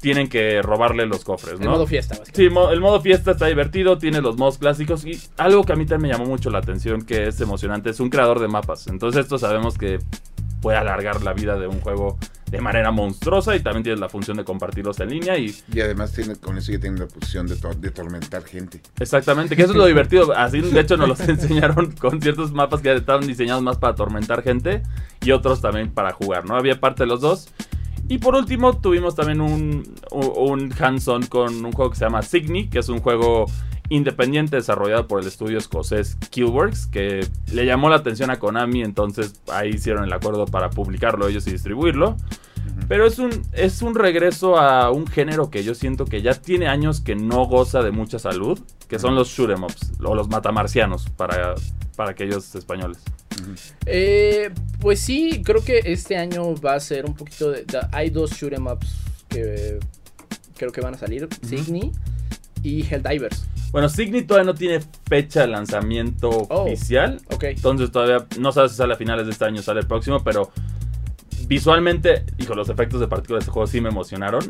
tienen que robarle los cofres, El ¿no? modo fiesta, Sí, mo- el modo fiesta está divertido, tiene los modos clásicos y algo que a mí también me llamó mucho la atención, que es emocionante, es un creador de mapas. Entonces esto sabemos que puede alargar la vida de un juego de manera monstruosa y también tienes la función de compartirlos en línea y Y además tiene, con eso ya tiene la posición de, to- de atormentar gente. exactamente, que eso es lo divertido. Así de hecho nos los enseñaron con ciertos mapas que estaban diseñados más para atormentar gente y otros también para jugar, ¿no? Había parte de los dos. Y por último tuvimos también un, un, un hands-on con un juego que se llama Signy, que es un juego independiente desarrollado por el estudio escocés Killworks, que le llamó la atención a Konami, entonces ahí hicieron el acuerdo para publicarlo ellos y distribuirlo. Pero es un, es un regreso a un género que yo siento que ya tiene años que no goza de mucha salud, que son los shoot 'em ups, o los matamarcianos para, para aquellos españoles. Eh, pues sí, creo que este año va a ser un poquito de... hay dos shoot 'em ups que creo que van a salir. Signy y Helldivers. Bueno, Signy todavía no tiene fecha de lanzamiento Oh. oficial, Ok. entonces todavía no sabes si sale a finales de este año o sale el próximo, pero visualmente, hijo, los efectos de partículas de este juego sí me emocionaron,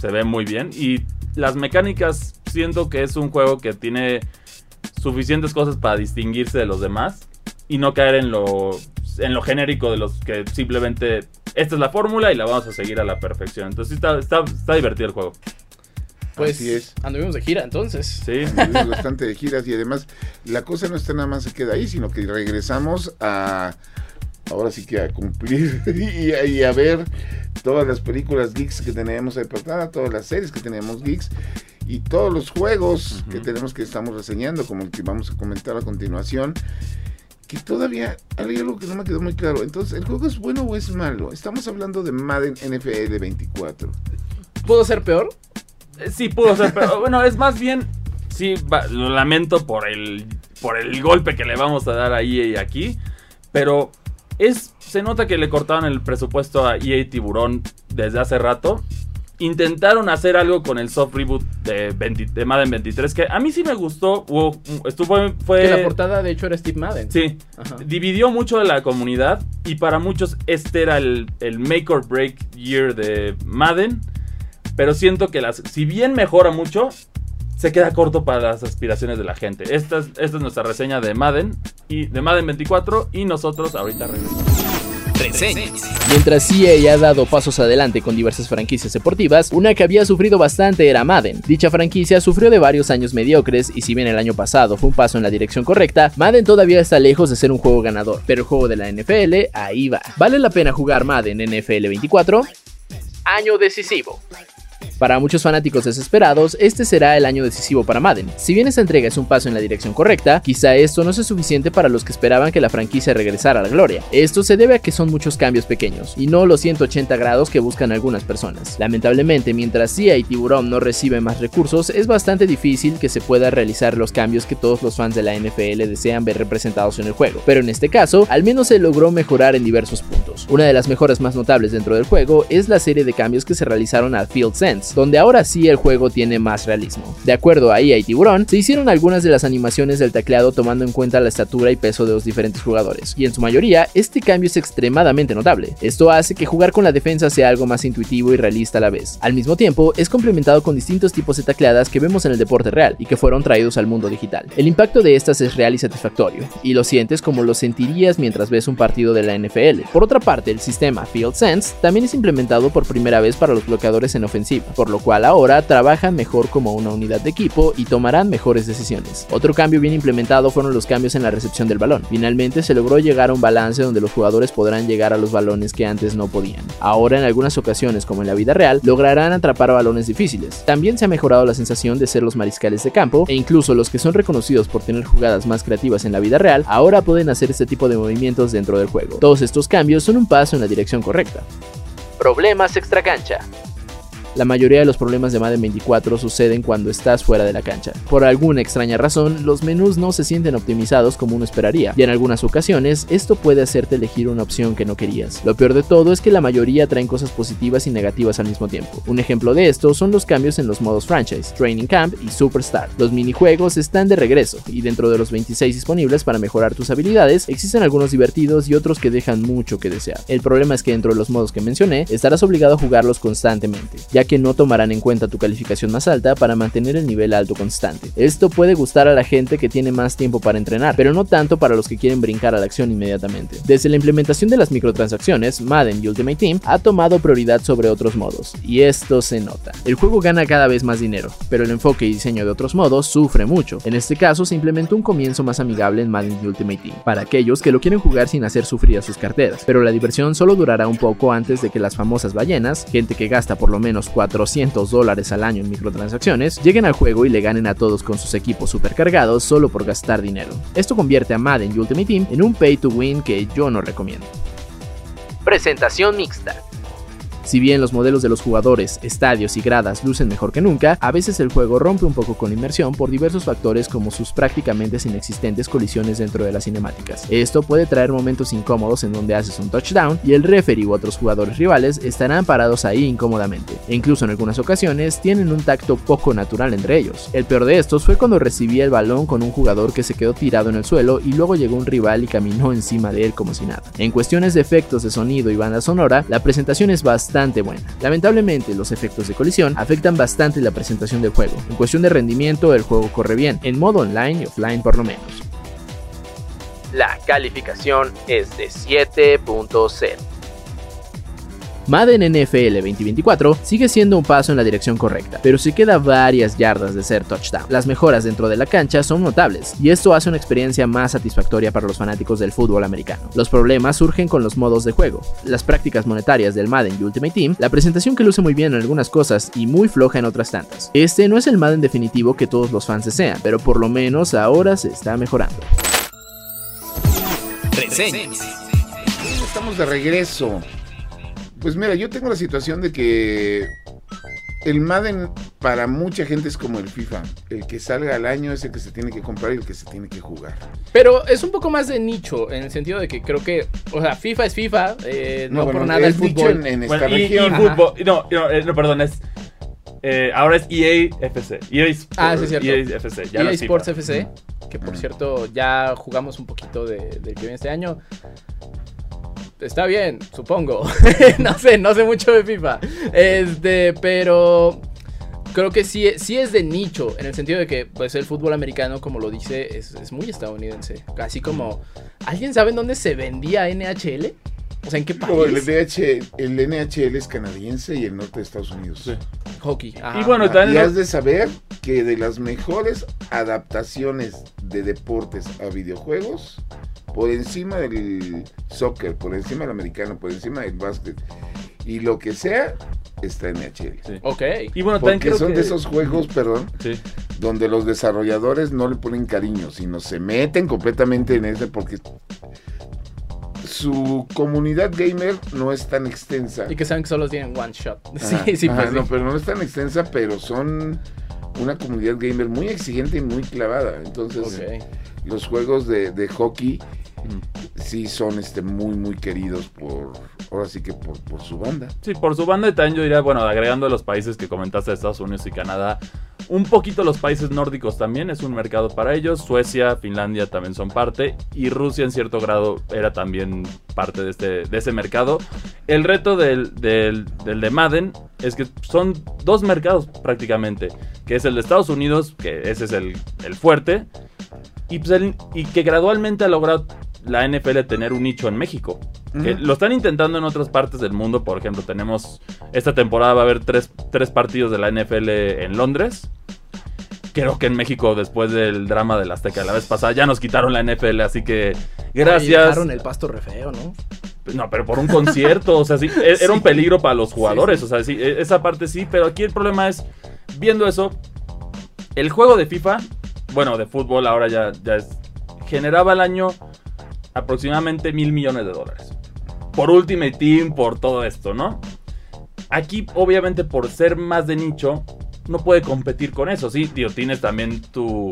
se ve muy bien y las mecánicas siento que es un juego que tiene suficientes cosas para distinguirse de los demás y no caer en lo en lo genérico de los que simplemente esta es la fórmula y la vamos a seguir a la perfección. Entonces sí está, está, está divertido el juego. Pues Así es. anduvimos de gira entonces. Sí. Tuvimos bastante de giras y además la cosa no está nada más se queda ahí, sino que regresamos a ahora sí que a cumplir y a, y a ver todas las películas geeks que tenemos de portada, todas las series que tenemos geeks y todos los juegos que tenemos que estamos reseñando, como el que vamos a comentar a continuación. Que todavía hay algo que no me quedó muy claro. Entonces, ¿el juego es bueno o es malo? Estamos hablando de Madden NFL 24. ¿Pudo ser peor? Sí, pudo ser, pero bueno, es más bien. Sí, va- lo lamento por el, por el golpe que le vamos a dar a EA y aquí. Pero es. Se nota que le cortaron el presupuesto a EA Tiburón desde hace rato. Intentaron hacer algo con el soft reboot de, 20 de Madden 23, que a mí sí me gustó. Estuvo, fue. Que la portada de hecho era Steve Madden. Sí, Ajá. dividió mucho de la comunidad y para muchos este era el, el make or break year de Madden. Pero siento que las, si bien mejora mucho, se queda corto para las aspiraciones de la gente. Esta es, esta es nuestra reseña de Madden y de Madden 24 y nosotros ahorita regresamos. Reseñas. Mientras EA ha dado pasos adelante con diversas franquicias deportivas, una que había sufrido bastante era Madden. Dicha franquicia sufrió de varios años mediocres y si bien el año pasado fue un paso en la dirección correcta, Madden todavía está lejos de ser un juego ganador, pero el juego de la NFL ahí va. ¿Vale la pena jugar Madden NFL 24? Año decisivo. Hey. Para muchos fanáticos desesperados, este será el año decisivo para Madden. Si bien esta entrega es un paso en la dirección correcta, quizá esto no sea suficiente para los que esperaban que la franquicia regresara a la gloria. Esto se debe a que son muchos cambios pequeños, y no los 180 grados que buscan algunas personas. Lamentablemente, mientras CIA y Tiburón no reciben más recursos, es bastante difícil que se pueda realizar los cambios que todos los fans de la NFL desean ver representados en el juego. Pero en este caso, al menos se logró mejorar en diversos puntos. Una de las mejoras más notables dentro del juego es la serie de cambios que se realizaron al Field Sense, donde ahora sí el juego tiene más realismo. De acuerdo a EA y Tiburón, se hicieron algunas de las animaciones del teclado tomando en cuenta la estatura y peso de los diferentes jugadores, y en su mayoría este cambio es extremadamente notable. Esto hace que jugar con la defensa sea algo más intuitivo y realista a la vez. Al mismo tiempo, es complementado con distintos tipos de tacleadas que vemos en el deporte real y que fueron traídos al mundo digital. El impacto de estas es real y satisfactorio, y lo sientes como lo sentirías mientras ves un partido de la NFL. Por otra parte, el sistema Field Sense también es implementado por primera vez para los bloqueadores en ofensiva, por lo cual ahora trabajan mejor como una unidad de equipo y tomarán mejores decisiones. Otro cambio bien implementado fueron los cambios en la recepción del balón. Finalmente se logró llegar a un balance donde los jugadores podrán llegar a los balones que antes no podían. Ahora en algunas ocasiones, como en la vida real, lograrán atrapar balones difíciles. También se ha mejorado la sensación de ser los mariscales de campo e incluso los que son reconocidos por tener jugadas más creativas en la vida real, ahora pueden hacer este tipo de movimientos dentro del juego. Todos estos cambios son un paso en la dirección correcta. Problemas extracancha. La mayoría de los problemas de Madden 24 suceden cuando estás fuera de la cancha. Por alguna extraña razón, los menús no se sienten optimizados como uno esperaría, y en algunas ocasiones esto puede hacerte elegir una opción que no querías. Lo peor de todo es que la mayoría traen cosas positivas y negativas al mismo tiempo. Un ejemplo de esto son los cambios en los modos franchise, training camp y superstar. Los minijuegos están de regreso, y dentro de los 26 disponibles para mejorar tus habilidades, existen algunos divertidos y otros que dejan mucho que desear. El problema es que dentro de los modos que mencioné, estarás obligado a jugarlos constantemente, que no tomarán en cuenta tu calificación más alta para mantener el nivel alto constante. Esto puede gustar a la gente que tiene más tiempo para entrenar, pero no tanto para los que quieren brincar a la acción inmediatamente. Desde la implementación de las microtransacciones, Madden y Ultimate Team ha tomado prioridad sobre otros modos, y esto se nota. El juego gana cada vez más dinero, pero el enfoque y diseño de otros modos sufre mucho. En este caso se implementó un comienzo más amigable en Madden y Ultimate Team, para aquellos que lo quieren jugar sin hacer sufrir a sus carteras, pero la diversión solo durará un poco antes de que las famosas ballenas, gente que gasta por lo menos 400 dólares al año en microtransacciones, lleguen al juego y le ganen a todos con sus equipos supercargados solo por gastar dinero. Esto convierte a Madden y Ultimate Team en un pay to win que yo no recomiendo. Presentación mixta. Si bien los modelos de los jugadores, estadios y gradas lucen mejor que nunca, a veces el juego rompe un poco con inmersión por diversos factores como sus prácticamente inexistentes colisiones dentro de las cinemáticas. Esto puede traer momentos incómodos en donde haces un touchdown y el referee u otros jugadores rivales estarán parados ahí incómodamente, e incluso en algunas ocasiones tienen un tacto poco natural entre ellos. El peor de estos fue cuando recibía el balón con un jugador que se quedó tirado en el suelo y luego llegó un rival y caminó encima de él como si nada. En cuestiones de efectos de sonido y banda sonora, la presentación es bastante buena. Lamentablemente, los efectos de colisión afectan bastante la presentación del juego. En cuestión de rendimiento, el juego corre bien, en modo online y offline por lo menos. La calificación es de 7.0. Madden NFL 2024 sigue siendo un paso en la dirección correcta, pero se queda varias yardas de ser touchdown. Las mejoras dentro de la cancha son notables, y esto hace una experiencia más satisfactoria para los fanáticos del fútbol americano. Los problemas surgen con los modos de juego, las prácticas monetarias del Madden y Ultimate Team, la presentación que luce muy bien en algunas cosas y muy floja en otras tantas. Este no es el Madden definitivo que todos los fans desean, pero por lo menos ahora se está mejorando. Reseñas. Estamos de regreso. Pues mira, yo tengo la situación de que el Madden para mucha gente es como el FIFA. El que salga al año es el que se tiene que comprar y el que se tiene que jugar. Pero es un poco más de nicho, en el sentido de que creo que, o sea, FIFA es FIFA, eh, no, bueno, por nada el es nicho fútbol. en, en esta Bueno, y, y región. fútbol. No, no, eh, no, perdón, es. eh, ahora es EA FC. EA Sports, Ah, sí, es cierto. EA FC. Ya EA es Sports FIFA. FC, que por cierto ya jugamos un poquito de, del que viene este año. Está bien, supongo. no sé, no sé mucho de FIFA. Este, pero creo que sí, sí es de nicho, en el sentido de que pues el fútbol americano, como lo dice, es, es muy estadounidense. Así como, ¿alguien sabe en dónde se vendía NHL? O sea, ¿en qué el, país? NH el NHL es canadiense y el norte de Estados Unidos. Sí. Hockey. ajá. Y bueno, Ah, también y has de saber que de las mejores adaptaciones de deportes a videojuegos, por encima del soccer, por encima del americano, por encima del básquet y lo que sea, está en NHL. Sí. Ok. Y bueno, también Porque creo son que... de esos juegos, perdón, Sí. donde los desarrolladores no le ponen cariño, sino se meten completamente en ese porque su comunidad gamer no es tan extensa. Y que saben que solo tienen one shot. Sí, Ajá, sí, ajá, pues. no, sí. pero no es tan extensa, pero son una comunidad gamer muy exigente y muy clavada. Entonces, los juegos de, de hockey. Sí son este muy muy queridos por ahora sí que por, por su banda. Sí, por su banda y también yo diría, bueno, agregando los países que comentaste Estados Unidos y Canadá, un poquito los países nórdicos también es un mercado para ellos, Suecia, Finlandia también son parte y Rusia en cierto grado era también parte de, este, de ese mercado. El reto del, del, del de Madden es que son dos mercados prácticamente, que es el de Estados Unidos, que ese es el, el fuerte, y, pues el- y que gradualmente ha logrado la NFL tener un nicho en México. Lo están intentando en otras partes del mundo. Por ejemplo, tenemos. Esta temporada va a haber tres, tres partidos de la NFL en Londres. Creo que en México, después del drama del Azteca la vez pasada, ya nos quitaron la NFL. Así que gracias. dejaron el pasto re feo, ¿no? No, pero por un concierto. o sea, sí, e- era un peligro para los jugadores. Sí, O sea, sí, e- esa parte sí. Pero aquí el problema es. Viendo eso. El juego de FIFA. Bueno, de fútbol ahora ya, ya es. Generaba al año aproximadamente mil millones de dólares. Por Ultimate Team, por todo esto, ¿no? Aquí, obviamente, por ser más de nicho, no puede competir con eso, ¿sí? Tío, tienes también tu,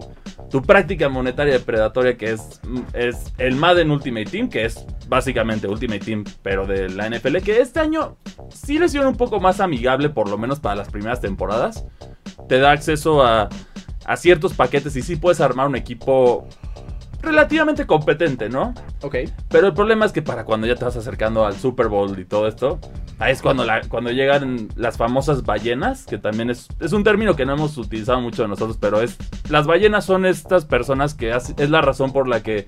tu práctica monetaria predatoria que es, es el Madden Ultimate Team, que es básicamente Ultimate Team, pero de la NFL, que este año sí le hicieron un poco más amigable, por lo menos para las primeras temporadas. Te da acceso a, a ciertos paquetes y sí puedes armar un equipo relativamente competente, ¿no? Ok. Pero el problema es que para cuando ya te vas acercando al Super Bowl y todo esto, ahí es cuando, la- cuando llegan las famosas ballenas, que también es, es un término que no hemos utilizado mucho de nosotros, pero es las ballenas son estas personas que hace- es la razón por la que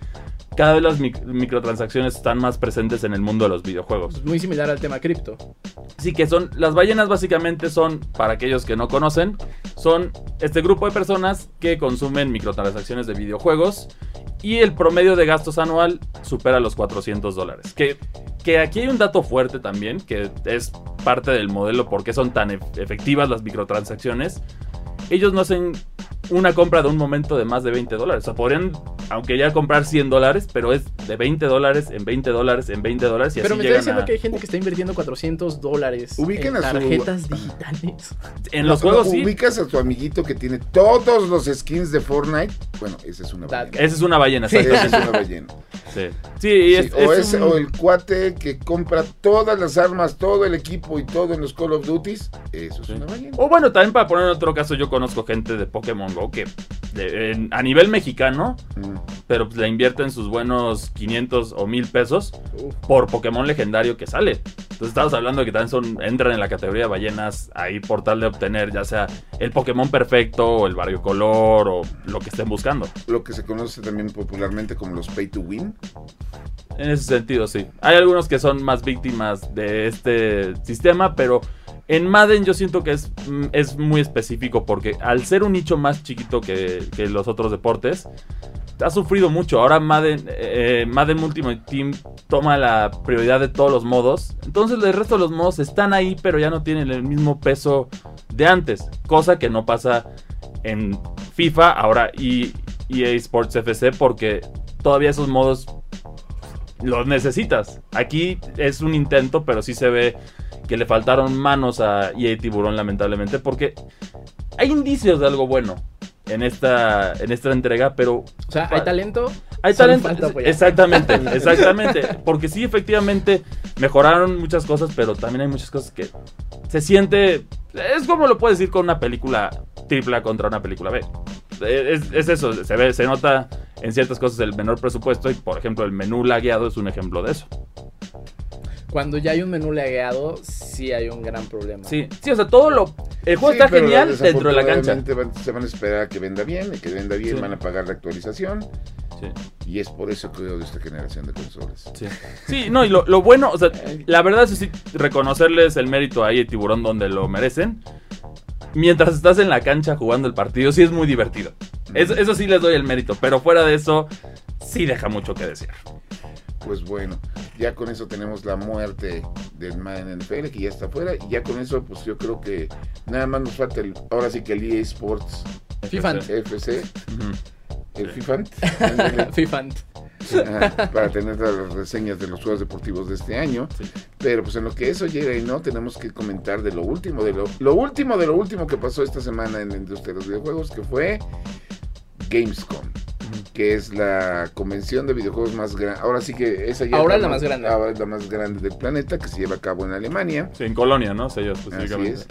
cada vez las mic- microtransacciones están más presentes en el mundo de los videojuegos. Muy similar al tema cripto. Sí, que son. Las ballenas básicamente son, para aquellos que no conocen, son este grupo de personas que consumen microtransacciones de videojuegos. Y el promedio de gastos anual supera los 400 dólares. Que, que aquí hay un dato fuerte también, que es parte del modelo por qué son tan ef- efectivas las microtransacciones. Ellos no hacen una compra de un momento de más de 20 dólares. O sea, podrían, aunque ya comprar 100 dólares, pero es de 20 dólares en 20 dólares en 20 dólares. Y Pero así me está diciendo a- que hay gente que está invirtiendo 400 dólares Ubiquen en a su- tarjetas digitales. En los No, juegos no, sí. Ubicas a tu amiguito que tiene todos los skins de Fortnite. Bueno, esa es una ballena. Esa es una ballena, Esa es una ballena. Sí, Sí, y es, Sí, o, es ese- un- o el cuate que compra todas las armas, todo el equipo y todo en los Call of Duties. Eso es Sí. una ballena. O bueno, también para poner en otro caso, yo conozco gente de Pokémon Que de- en- a nivel mexicano, Mm. pero pues, le invierten sus buenos 500 o 1000 pesos por Pokémon legendario que sale. Entonces estamos hablando de que también son, entran en la categoría de ballenas ahí por tal de obtener ya sea el Pokémon perfecto o el barrio color o lo que estén buscando. Lo que se conoce también popularmente como los pay to win. En ese sentido, sí. Hay algunos que son más víctimas de este sistema, pero en Madden yo siento que es, mm, es muy específico porque al ser un nicho más chiquito que, que los otros deportes, ha sufrido mucho. Ahora Madden, eh, Madden Ultimate Team toma la prioridad de todos los modos. Entonces el resto de los modos están ahí, pero ya no tienen el mismo peso de antes. Cosa que no pasa en FIFA, ahora y EA Sports FC, porque todavía esos modos los necesitas. Aquí es un intento, pero sí se ve que le faltaron manos a EA Tiburón, lamentablemente, porque hay indicios de algo bueno en esta, en esta entrega, pero O sea, hay talento. hay talento. Exactamente, exactamente. Porque sí, efectivamente, mejoraron muchas cosas, pero también hay muchas cosas que se siente. Es como lo puedes decir con una película triple A contra una película B. Es, es eso, se ve, se nota en ciertas cosas el menor presupuesto y por ejemplo el menú lagueado es un ejemplo de eso. Cuando ya hay un menú lagueado, sí hay un gran problema. Sí, sí, o sea, todo lo... El juego Sí, está genial dentro de la cancha. van- se van a esperar a que venda bien, y que venda bien, Sí. van a pagar la actualización. Sí. Y es por eso que odio esta generación de consolas. Sí. Sí, no, y lo, lo bueno, o sea, la verdad es sí, reconocerles el mérito ahí de Tiburón donde lo merecen. Mientras estás en la cancha jugando el partido, sí es muy divertido. Eso, eso sí les doy el mérito, pero fuera de eso, sí deja mucho que decir. Pues bueno, ya con eso tenemos la muerte del Madden NFL, que ya está fuera. Y ya con eso, pues yo creo que nada más nos falta el, ahora sí que el EA Sports FIFA. FC, el FIFA, ándale, FIFA. ajá, para tener las reseñas de los juegos deportivos de este año. Sí. Pero pues en lo que eso llega y no, tenemos que comentar de lo último, de lo, lo último, de lo último que pasó esta semana en la industria de los videojuegos, que fue Gamescom. Que es la convención de videojuegos más grande. Ahora sí que esa ya Ahora es la más grande. Ahora es la más grande del planeta, que se lleva a cabo en Alemania. Sí, en Colonia, ¿no? Yo específicamente. es.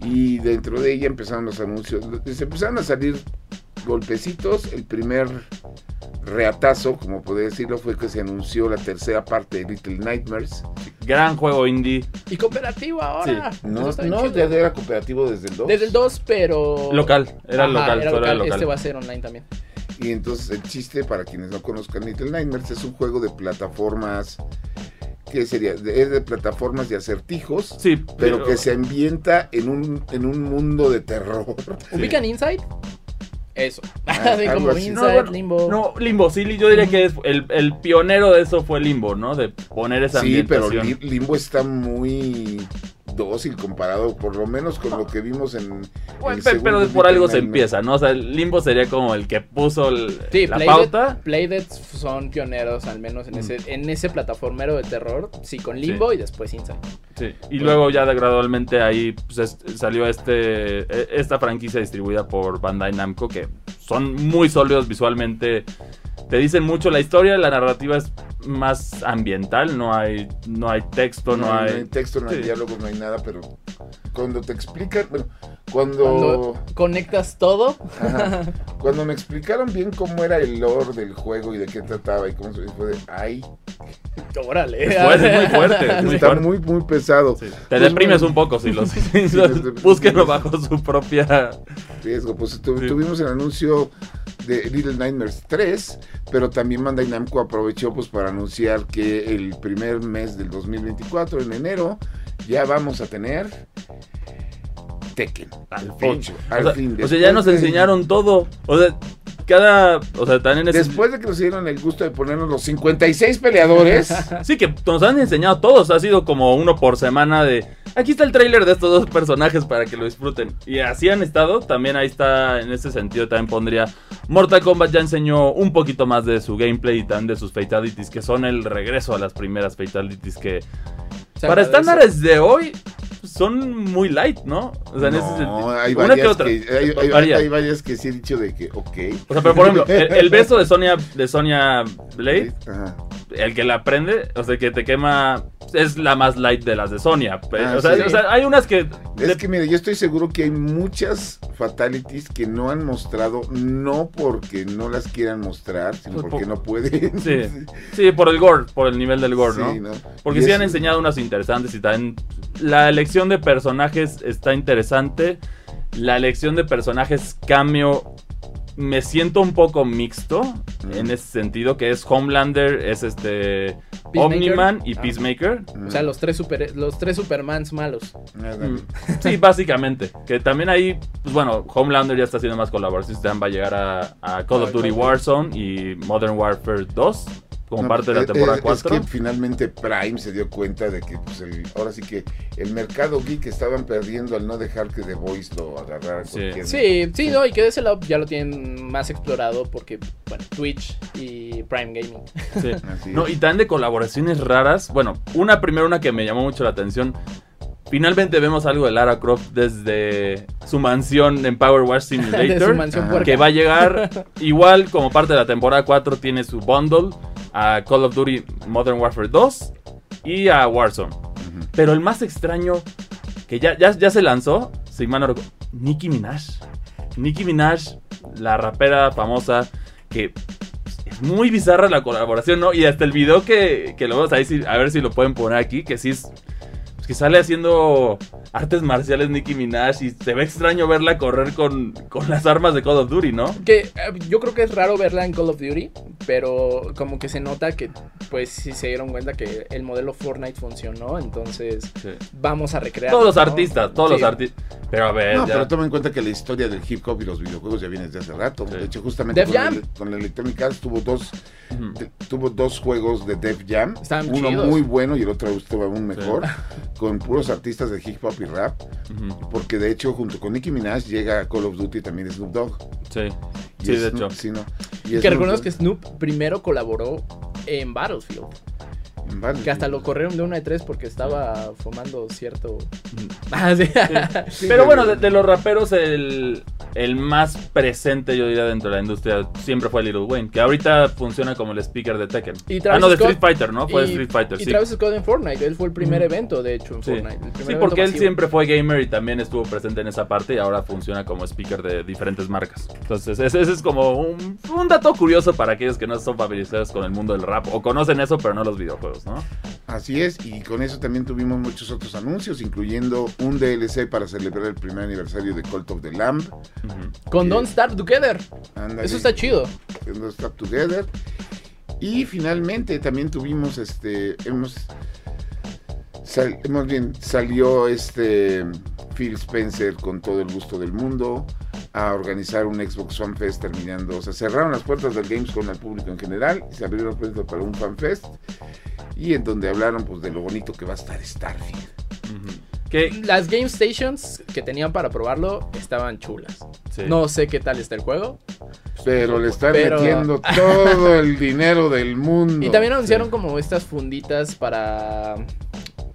Y dentro de ella empezaron los anuncios. Se empezaron a salir golpecitos. El primer reatazo, como podría decirlo, fue que se anunció la tercera parte de Little Nightmares. Gran juego indie. Y cooperativo ahora. No, no ya era cooperativo desde el 2. Desde el 2, pero. Local, era Ajá, local, era solo era local. local. Este va a ser online también. Y entonces el chiste, para quienes no conozcan Little Nightmares, es un juego de plataformas. ¿Qué sería? De- Es de plataformas de acertijos. Sí, Pero que se ambienta en un, en un mundo de terror. ¿Ubican Inside? Eso. Ah, Así algo como así. Inside, No, bueno, Limbo. No, Limbo, sí, yo diría que es el, el pionero de eso fue Limbo, ¿no? De poner esa Sí, pero ambientación. Li- Limbo está muy dócil comparado, por lo menos con lo que vimos en. Bueno, el pero por algo se empieza, ¿no? O sea, el Limbo sería como el que puso el- Sí, la Playdead, pauta. Playdead son pioneros, al menos en ese, en ese plataformero de terror. Sí, con Limbo y después Inside. Sí, y luego ya de- gradualmente ahí pues, es- salió este e- esta franquicia distribuida por Bandai Namco que son muy sólidos visualmente. Te dicen mucho la historia, la narrativa es más ambiental, no hay no hay texto, no, hay, texto, no hay Sí. diálogos, no hay nada, pero cuando te explican, bueno, cuando, Cuando conectas todo, ajá, cuando me explicaron bien cómo era el lore del juego y de qué trataba y cómo se fue de, ay, órale. Es fuerte, muy fuerte, muy está fuerte. muy, muy pesado. Sí, Te Pues, deprimes bueno, un poco si los les- búsquenlo bajo su propia riesgo. Pues tu- Sí. tuvimos el anuncio de Little Nightmares 3, pero también Bandai Namco aprovechó pues para anunciar que el primer mes del 2024, en enero, ya vamos a tener Tekken. al fin. Ocho, O al sea, fin, o sea, ya nos enseñaron todo. O sea, cada, o sea, también es Después de que nos dieron el gusto de ponernos los 56 peleadores, Sí, que nos han enseñado todos. Ha sido como uno por semana de. Aquí está el tráiler de estos dos personajes para que lo disfruten. Y así han estado. También ahí está, en ese sentido, también pondría. Mortal Kombat ya enseñó un poquito más de su gameplay y también de sus fatalities, que son el regreso a las primeras fatalities que. Se para estándares de hoy. Son muy light, ¿no? O sea, en ese sentido. no, hay Una varias que otra. que, hay, hay- Varía. hay varias que sí he dicho de que, ok. O sea, pero por ejemplo, el, el beso de Sonia, de Sonia Blade, Ajá. El que la prende, o sea, que te quema, es la más light de las de Sonia. Pe- Ah, o, sea, sí. o sea, hay unas que... Es que mire, yo estoy seguro que hay muchas fatalities que no han mostrado, no porque no las quieran mostrar, sino Pues, porque po- no pueden. Sí, sí, por el gore, por el nivel del gore, Sí, ¿no? ¿no? Porque Y sí han enseñado unas interesantes y también la elección de personajes está interesante. La elección de personajes cambio me siento un poco mixto Mm. en ese sentido, que es Homelander, es este Peacemaker. Omniman y Ah. Peacemaker. O sea, los tres, super, los tres Supermans malos. Ah. Mm, Sí, básicamente. Que también ahí, pues bueno, Homelander ya está haciendo más colaboraciones. También va a llegar a, a Call of Duty Warzone y Modern Warfare 2 como No, parte de la temporada eh, 4. Es que finalmente Prime se dio cuenta de que pues, el- ahora sí que el mercado geek estaban perdiendo al no dejar que The Voice lo agarrara. Sí. cualquier- Sí, sí, no, y que de ese lado ya lo tienen más explorado porque, bueno, Twitch y Prime Gaming. Sí. Así No, y también de colaboraciones raras. Bueno, una primero, una que me llamó mucho la atención. Finalmente vemos algo de Lara Croft desde su mansión en Power Wash de su Simulator. que va a llegar igual como parte de la temporada 4 tiene su bundle a Call of Duty Modern Warfare 2 y a Warzone. Pero el más extraño que ya, ya, ya se lanzó, si mal no Nicki Minaj. Nicki Minaj, la rapera famosa que es muy bizarra la colaboración, ¿no? Y hasta el video que, que lo vamos a decir, a ver si lo pueden poner aquí, que sí es pues, que sale haciendo artes marciales Nicki Minaj y se ve extraño verla correr con, con las armas de Call of Duty, ¿no? Que eh, yo creo que es raro verla en Call of Duty, pero como que se nota que, pues, sí se dieron cuenta que el modelo Fortnite funcionó, entonces vamos a recrear. Todos los artistas, todos los artistas. Pero a ver, No, ya- pero toma en cuenta que la historia del hip hop y los videojuegos ya viene desde hace rato. Sí. De hecho, justamente Def con, Jam. el- con la Electronic Arts tuvo dos, de- tuvo dos juegos de Def Jam. Estaban uno chidos. muy bueno y el otro estuvo aún mejor. Con puros artistas de hip hop y rap. Porque de hecho, junto con Nicki Minaj llega Call of Duty también Snoop Dogg. Sí, Y sí, de Snoop- hecho. sí, ¿no? Y Que Snoop recordemos Dogg que Snoop primero colaboró en Battlefield, en Battlefield. que hasta lo corrieron de una de tres porque estaba fumando cierto... Ah, sí. Sí, Pero bueno, de, de los raperos, el, el más presente, yo diría, dentro de la industria siempre fue Little Wayne, que ahorita funciona como el speaker de Tekken. Y ah, no, de Street Fighter, ¿no? Fue de y- Street Fighter, y sí. Travis Scott en Fortnite, él fue el primer evento, de hecho, en Sí. Fortnite. Sí, porque él siempre fue gamer y también estuvo presente en esa parte y ahora funciona como speaker de diferentes marcas. Entonces, ese, ese es como un, un dato curioso para aquellos que no son familiarizados con el mundo del rap o conocen eso, pero no los videojuegos, ¿no? Así es, y con eso también tuvimos muchos otros anuncios, incluyendo un DLC para celebrar el primer aniversario de Cult of the Lamb. Con. Don't Starve Together. Eso está chido. Don't Stop Together. Y finalmente también tuvimos este. Hemos. sal- más bien, salió este Phil Spencer con todo el gusto del mundo a organizar un Xbox Fan Fest terminando. O sea, cerraron las puertas del Gamescom al público en general y se abrieron las puertas para un Fan Fest. Y en donde hablaron pues de lo bonito que va a estar Starfield. Que, Las Game Stations que tenían para probarlo estaban chulas. sí. No sé qué tal está el juego. Pero le están Pero- metiendo todo el dinero del mundo. Y también anunciaron como estas funditas para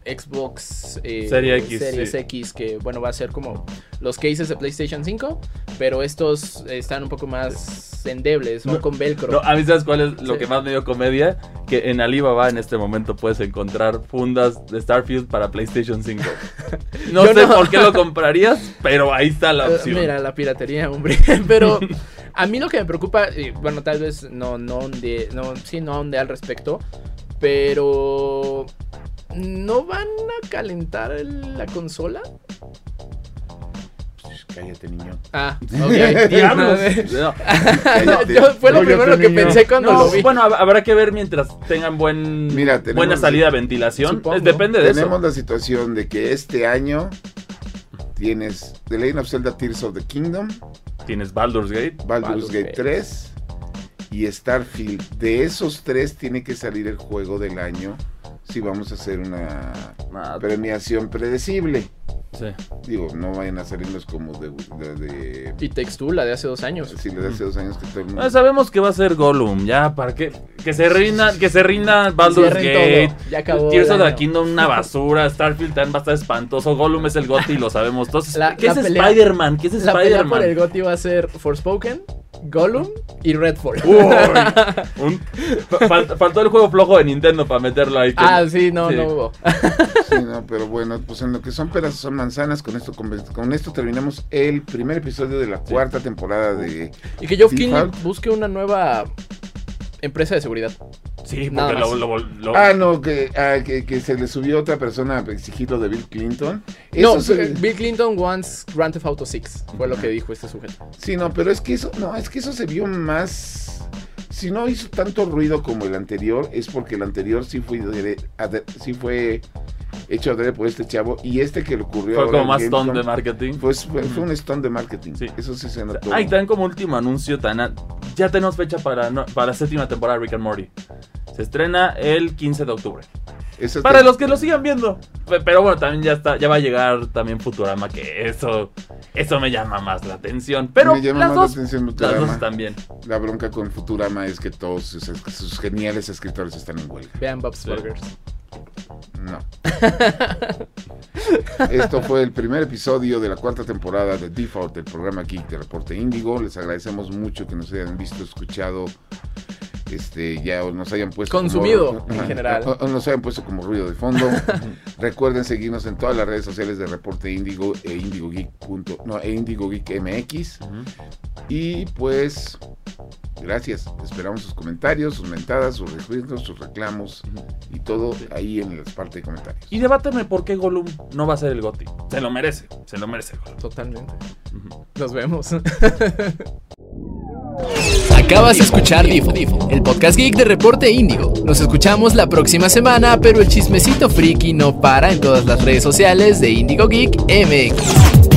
Xbox eh, Serie X, Series sí. X, que bueno, va a ser como los cases de PlayStation 5, pero estos están un poco más endebles, son No, con velcro. No, a mí sabes cuál es lo Sí. que más me dio comedia, que en Alibaba en este momento puedes encontrar fundas de Starfield para PlayStation 5. No sé no. por qué lo comprarías, pero ahí está la Eh, opción. Mira, la piratería, hombre. Pero a mí lo que me preocupa, y bueno, tal vez no, no, onde- no, sí, no onde al respecto, pero ¿no van a calentar el- la consola? Cállate, niño. Ah, ok. Diablos. No, No. Cállate. yo- fue lo primero que niño. pensé cuando No, lo vi. bueno, hab- habrá que ver mientras tengan buen, Mira, tenemos- buena salida de ventilación. Supongo. Depende de Tenemos eso. la situación de que este año tienes The Legend of Zelda Tears of the Kingdom, Tienes Baldur's Gate. Baldur's Gate. 3 y Starfield. De esos tres tiene que salir el juego del año si vamos a hacer una premiación predecible. Sí. Digo, no vayan a salirnos como de, de, de- Y Textula de hace dos años. si le da hace dos años que todo el mundo... Ah, sabemos que va a ser Gollum, ya, ¿para qué? Que se rinda, que se rinda Baldur's Gate. todo, ya acabó Tears of the. Kingdom, una basura. Starfield también va a estar espantoso. Gollum es el GOTY, lo sabemos todos. La- ¿Qué la es pelea- Spider-Man? ¿Qué es La pelea por el Spider-Man? GOTY va a ser Forspoken, Gollum y Redfall. Uy, un- fal- faltó el juego flojo de Nintendo para meterlo ahí. que- ah, sí, no, Sí. no hubo. Sí, no, pero bueno, pues en lo que son peras son manzanas, con esto, con, con esto terminamos el primer episodio de la cuarta temporada de... Y que Geoff Hulk. busque una nueva empresa de seguridad. Sí, porque lo, lo- lo- Ah, no, que, ah, que, que se le subió otra persona a exigirlo de Bill Clinton. no, se- Bill Clinton wants Grand Theft Auto 6. Fue lo que dijo este sujeto. Sí, no, pero es que eso, no, es que eso se vio más. Si no hizo tanto ruido como el anterior, es porque el anterior sí fue, sí fue hecho adrede por este chavo y este que le ocurrió. fue ahora como más ton Gamescom, de marketing. Pues fue, fue un stunt de marketing. Sí. Eso sí se notó. Ah, y también como último anuncio, tan ya tenemos fecha para, no- para la séptima temporada de Rick and Morty. Se estrena el 15 de octubre. Eso Para los que lo sigan viendo. Pe- Pero bueno, también ya está, ya va a llegar también Futurama, que eso, eso me llama más la atención. Pero Me llama las más dos, la atención las dos también. La bronca con Futurama es que todos sus, sus geniales escritores están en huelga. Vean Bob's Sí. Burgers. No. Esto fue el primer episodio de la cuarta temporada de Default, el programa Geek de Reporte Índigo. Les agradecemos mucho que nos hayan visto, escuchado, este, ya o nos hayan puesto Consumido, como- en general. o- o nos hayan puesto como ruido de fondo. Recuerden seguirnos en todas las redes sociales de Reporte Índigo e Indigo Geek. punto- no, e Indigo Geek MX. Y pues, gracias. Esperamos sus comentarios, sus mentadas, sus recuerdos, sus reclamos y todo ahí en la parte de comentarios. Y debáteme por qué Gollum no va a ser el GOTY. Se lo merece, se lo merece Gollum. Totalmente. Nos vemos. Acabas de escuchar Difo, el podcast geek de Reporte Índigo. Nos escuchamos la próxima semana, pero el chismecito friki no para en todas las redes sociales de Indigo Geek MX.